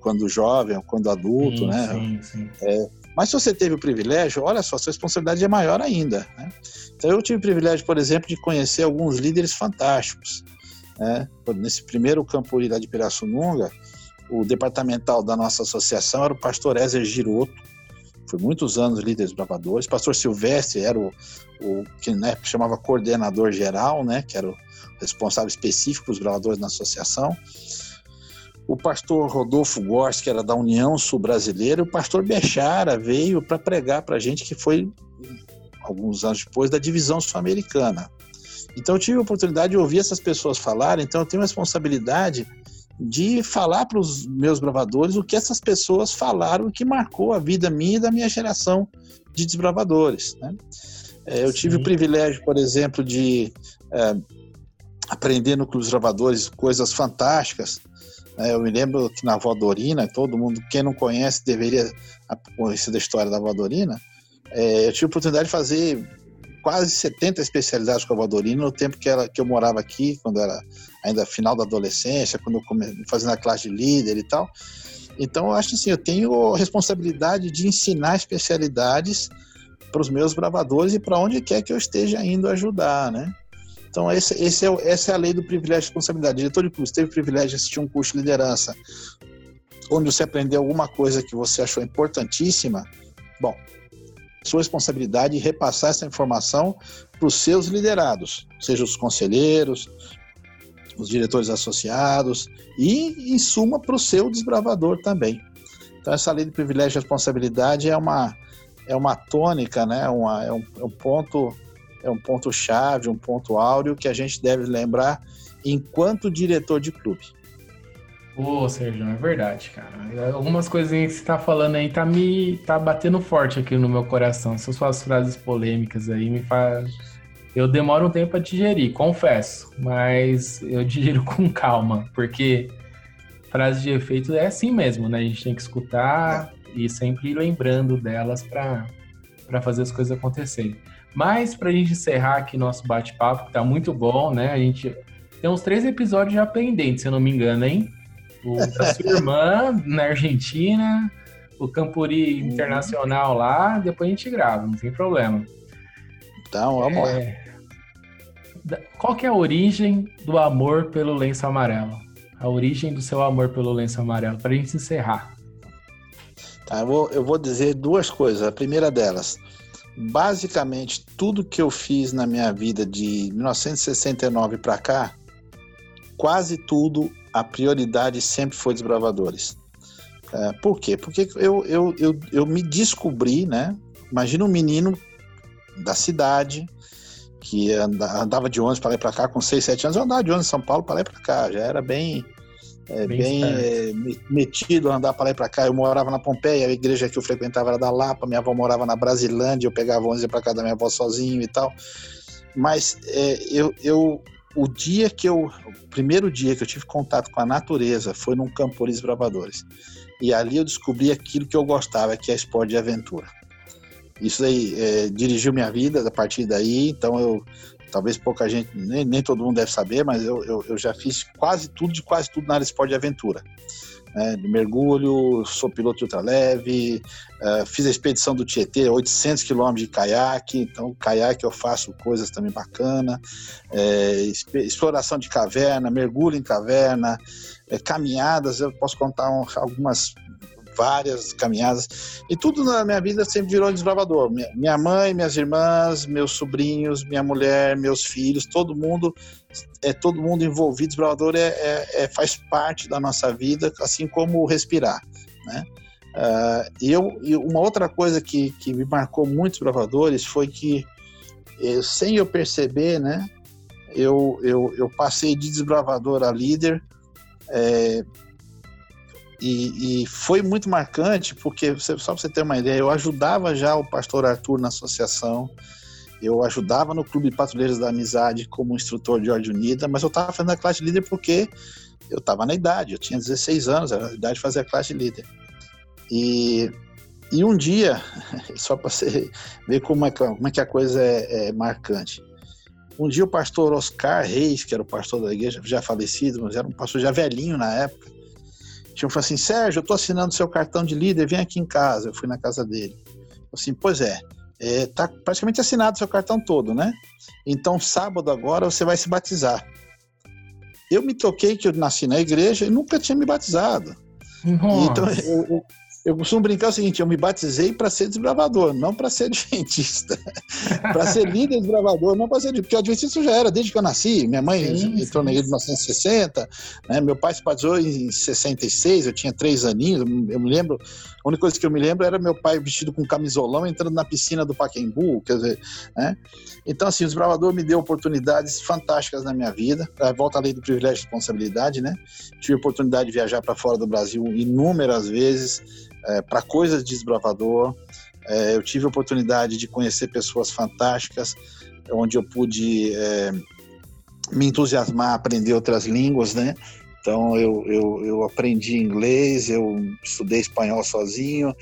quando jovem, quando adulto, sim, né? Sim, sim. É, mas se você teve o privilégio, olha só, sua responsabilidade é maior ainda. Né? Então eu tive o privilégio, por exemplo, de conhecer alguns líderes fantásticos. Né? Nesse primeiro Campuri lá de Pirassununga, o departamental da nossa associação era o pastor Ézer Giroto, foi muitos anos líder dos bravadores. Pastor Silvestre era o, o que né, chamava coordenador geral, né, que era o responsável específico dos bravadores na associação. O pastor Rodolfo Gors, que era da União Sul Brasileira, e o pastor Bechara veio para pregar para a gente, que foi alguns anos depois da divisão sul-americana. Então eu tive a oportunidade de ouvir essas pessoas falarem, então eu tenho a responsabilidade de falar para os meus bravadores o que essas pessoas falaram que marcou a vida minha e da minha geração de desbravadores. Né? É, eu Sim. tive o privilégio, por exemplo, de é, aprender no Clube dos Bravadores coisas fantásticas. Né? Eu me lembro que na Voadorina, todo mundo, quem não conhece, deveria conhecer da história da Voadorina. É, eu tive a oportunidade de fazer quase 70 especialidades com a Voadorina no tempo que, ela, que eu morava aqui, quando era ainda final da adolescência, quando eu comecei fazendo a classe de líder e tal. Então, eu acho assim, eu tenho a responsabilidade de ensinar especialidades para os meus bravadores e para onde quer que eu esteja indo ajudar, né? Então, esse, esse é, essa é a lei do privilégio e responsabilidade. Diretor de curso, teve o privilégio de assistir um curso de liderança, onde você aprendeu alguma coisa que você achou importantíssima, bom, sua responsabilidade repassar essa informação para os seus liderados, seja os conselheiros, os diretores associados e, em suma, para o seu desbravador também. Então, essa lei de privilégio e responsabilidade é uma, é uma tônica, né? Uma, é, um, é um ponto é um ponto chave, um ponto áureo que a gente deve lembrar enquanto diretor de clube. Pô, Sérgio, é verdade, cara. Algumas coisinhas que você tá falando aí tá me tá batendo forte aqui no meu coração. Essas suas frases polêmicas aí me faz eu demoro um tempo para digerir, confesso, mas eu digiro com calma, porque frase de efeito é assim mesmo, né? A gente tem que escutar e sempre ir lembrando delas para fazer as coisas acontecerem. Mas para a gente encerrar aqui nosso bate-papo, que tá muito bom, né? A gente tem uns três episódios já pendentes, se eu não me engano, hein? O da sua irmã na Argentina, o Campuri. Internacional lá, depois a gente grava, não tem problema. Então, vamos é... lá. Qual que é a origem do amor pelo lenço amarelo? A origem do seu amor pelo lenço amarelo, para a gente encerrar. Tá, eu vou, eu vou dizer duas coisas. A primeira delas, basicamente tudo que eu fiz na minha vida de 1969 para cá, quase tudo, a prioridade sempre foi desbravadores. É, por quê? Porque eu, eu, eu, eu me descobri, né? Imagina um menino da cidade que andava de ônibus para lá e para cá com 6, 7 anos. Eu andava de ônibus em São Paulo para lá e para cá, já era bem é, bem, bem é, metido andar para lá e para cá. Eu morava na Pompeia, a igreja que eu frequentava era da Lapa, minha avó morava na Brasilândia, eu pegava ônibus para casa da minha avó sozinho e tal. Mas é, eu, eu, o dia que eu, o primeiro dia que eu tive contato com a natureza foi num Camporis Bravadores. E ali eu descobri aquilo que eu gostava, que é esporte de aventura. Isso aí é, dirigiu minha vida a partir daí, então eu talvez pouca gente, nem, nem todo mundo deve saber, mas eu, eu, eu, já fiz quase tudo de quase tudo na área de esporte de aventura. Né, de mergulho, sou piloto de ultraleve, uh, fiz a expedição do Tietê, 800 quilômetros de caiaque, então caiaque eu faço coisas também bacana, é, exploração de caverna, mergulho em caverna, é, caminhadas, eu posso contar um, algumas várias caminhadas. E tudo na minha vida sempre virou desbravador. Minha mãe, minhas irmãs, meus sobrinhos, minha mulher, meus filhos, todo mundo é todo mundo envolvido. Desbravador é, é, é faz parte da nossa vida, assim como respirar, né? Uh, e, eu, e uma outra coisa que, que me marcou muitos bravadores foi que, eu, sem eu perceber, né, eu, eu, eu passei de desbravador a líder, é, e, e, foi muito marcante, porque, só para você ter uma ideia, eu ajudava já o pastor Arthur na associação, eu ajudava no Clube Patrulheiros da Amizade como instrutor de Ordem Unida, mas eu estava fazendo a classe de líder porque eu estava na idade, eu tinha 16 anos, era a idade de fazer a classe de líder. E, e um dia, só para você ver como é, como é que a coisa é, é marcante, um dia o pastor Oscar Reis, que era o pastor da igreja, já falecido, mas era um pastor já velhinho na época, tinham falado assim, Sérgio, eu estou assinando seu cartão de líder, vem aqui em casa. Eu fui na casa dele. Assim, pois é, é, tá praticamente assinado seu cartão todo, né? Então, sábado agora você vai se batizar. Eu me toquei que eu nasci na igreja e nunca tinha me batizado. Então, eu, eu costumo brincar o seguinte: eu me batizei para ser desbravador, não para ser adventista. para ser líder desbravador, não para ser. Porque o adventista já era desde que eu nasci. Minha mãe sim, entrou sim. na igreja em 1960, né? meu pai se batizou em 66, eu tinha três aninhos. Eu me lembro, a única coisa que eu me lembro era meu pai vestido com camisolão entrando na piscina do Paquembu, quer dizer, né? Então, assim, o desbravador me deu oportunidades fantásticas na minha vida. Volta à lei do privilégio e responsabilidade, né? Tive a oportunidade de viajar para fora do Brasil inúmeras vezes é, para coisas de desbravador. É, eu tive a oportunidade de conhecer pessoas fantásticas, onde eu pude é, me entusiasmar, aprender outras línguas, né? Então eu, eu, eu aprendi inglês, eu estudei espanhol sozinho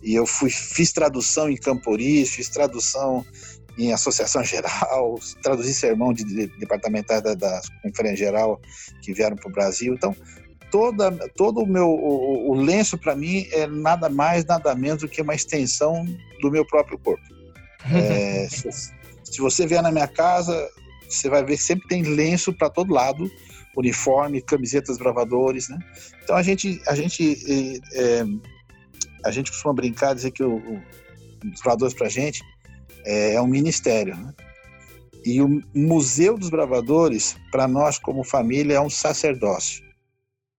e eu fui, fiz tradução em Camporis, fiz tradução em associação geral, traduzi sermão de, de departamentais da, da Conferência Geral que vieram para o Brasil. Então, toda, todo o meu o, o lenço para mim é nada mais, nada menos do que uma extensão do meu próprio corpo. É, se, se, você vier na minha casa, você vai ver que sempre tem lenço para todo lado, uniforme, camisetas bravadores, né? Então a gente a gente é, a gente costuma brincar dizer que o, o, os bravadores para a gente é, é um ministério, né? E o Museu dos Bravadores, para nós como família, é um sacerdócio.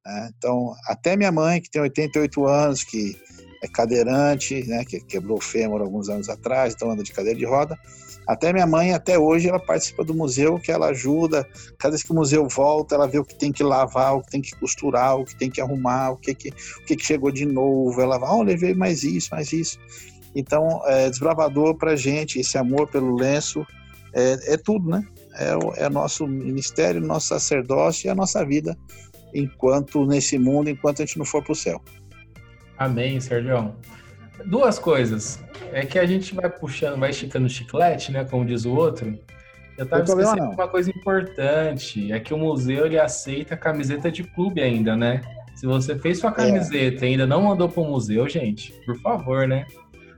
Né? Então, até minha mãe, que tem 88 anos, que é cadeirante, né, que quebrou o fêmur alguns anos atrás, então anda de cadeira de roda. Até minha mãe, até hoje, ela participa do museu, que ela ajuda. Cada vez que o museu volta, ela vê o que tem que lavar, o que tem que costurar, o que tem que arrumar, o que, que, o que, que chegou de novo. Ela vai, oh, levei mais isso, mais isso. Então, é desbravador para gente, esse amor pelo lenço é, é tudo, né? É o é nosso ministério, nosso sacerdócio e a nossa vida enquanto nesse mundo, enquanto a gente não for para o céu. Amém, Sérgio. Duas coisas. É que a gente vai puxando, vai esticando chiclete, né? Como diz o outro. Eu estava esquecendo uma coisa importante. É que o museu ele aceita camiseta de clube ainda, né? Se você fez sua é. camiseta é. e ainda não mandou para o museu, gente, por favor, né?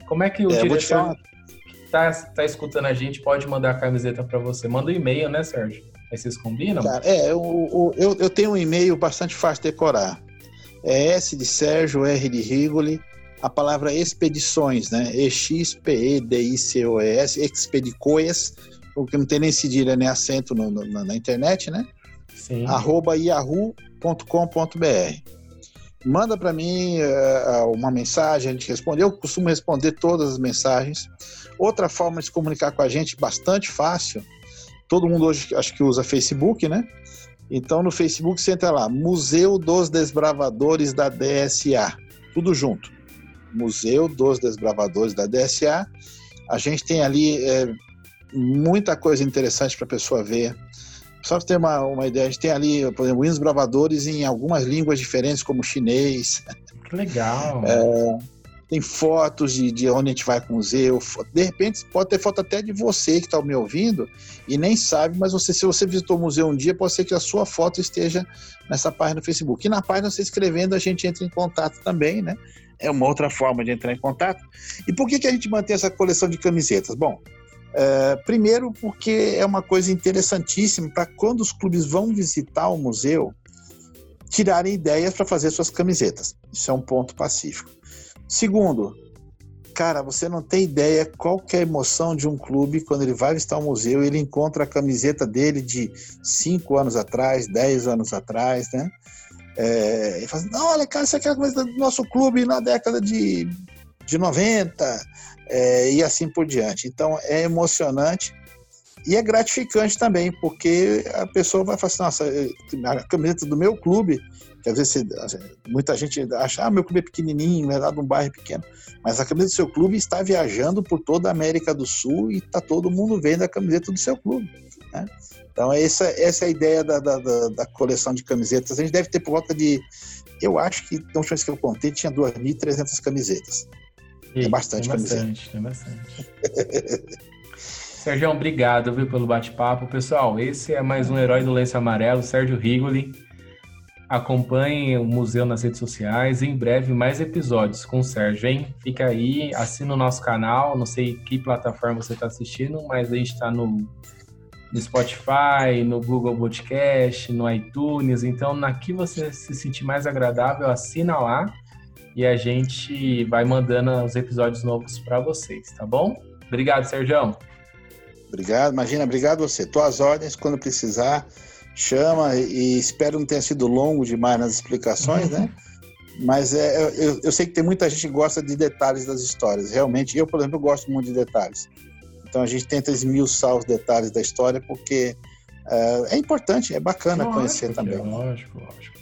Como é que o é, diretor que tá, tá escutando a gente pode mandar a camiseta para você? Manda um e-mail, né, Sérgio? Aí vocês combinam? Cara, é, eu, eu, eu tenho um e-mail bastante fácil de decorar. É S de Sérgio, R de Rigoli, a palavra expedições, né? E-X-P-E-D-I-C-O-E-S, expedicoes, porque não tem nem cedilha nem acento no, no, na internet, né? Sim. Arroba yahoo.com.br. Manda para mim uh, uma mensagem, a gente responde. Eu costumo responder todas as mensagens. Outra forma de se comunicar com a gente, bastante fácil, todo mundo hoje acho que usa Facebook, né? Então no Facebook você entra lá, Museu dos Desbravadores da DSA, tudo junto. Museu dos Desbravadores da DSA. A gente tem ali é, muita coisa interessante para a pessoa ver. Só para ter uma, uma ideia, a gente tem ali, por exemplo, os bravadores em algumas línguas diferentes, como chinês. Que legal! É, tem fotos de, de onde a gente vai com o museu. De repente, pode ter foto até de você que está me ouvindo e nem sabe, mas você, se você visitou o museu um dia, pode ser que a sua foto esteja nessa página do Facebook. E na página, você escrevendo, a gente entra em contato também, né? É uma outra forma de entrar em contato. E por que, que a gente mantém essa coleção de camisetas? Bom, é, primeiro porque é uma coisa interessantíssima para quando os clubes vão visitar o museu, tirarem ideias para fazer suas camisetas. Isso é um ponto pacífico. Segundo, cara, você não tem ideia qual é a emoção de um clube quando ele vai visitar um museu e ele encontra a camiseta dele de 5 anos atrás, 10 anos atrás, né? É, e fala assim, não, olha, cara, isso aqui é a coisa do nosso clube na década de, de 90 é, e assim por diante. Então é emocionante e é gratificante também, porque a pessoa vai falar assim, nossa, a camiseta do meu clube que às vezes assim, muita gente acha, ah, meu clube é pequenininho, é lá de um bairro pequeno. Mas a camiseta do seu clube está viajando por toda a América do Sul e está todo mundo vendo a camiseta do seu clube. Né? Então, essa, essa é a ideia da, da, da, coleção de camisetas. A gente deve ter por volta de. Eu acho que, última vez que eu contei, tinha 2.300 camisetas. E, é bastante tem bastante, tem bastante. Sérgio, obrigado viu, pelo bate-papo. Pessoal, esse é mais um Herói do Lenço Amarelo, Sérgio Rigoli. Acompanhe o museu nas redes sociais. Em breve, mais episódios com o Sérgio, hein? Fica aí, assina o nosso canal. Não sei que plataforma você está assistindo, mas a gente está no, no Spotify, no Google Podcast, no iTunes. Então, na que você se sentir mais agradável, assina lá. e a gente vai mandando os episódios novos para vocês, tá bom? Obrigado, Sérgio. Obrigado, imagina, obrigado você. Tuas ordens, quando precisar, chama e espero não tenha sido longo demais nas explicações, né? Mas é, eu, eu, sei que tem muita gente que gosta de detalhes das histórias. Realmente, eu, por exemplo, gosto muito de detalhes. Então a gente tenta esmiuçar os detalhes da história porque é, é importante, é bacana lógico, conhecer também. Lógico, lógico.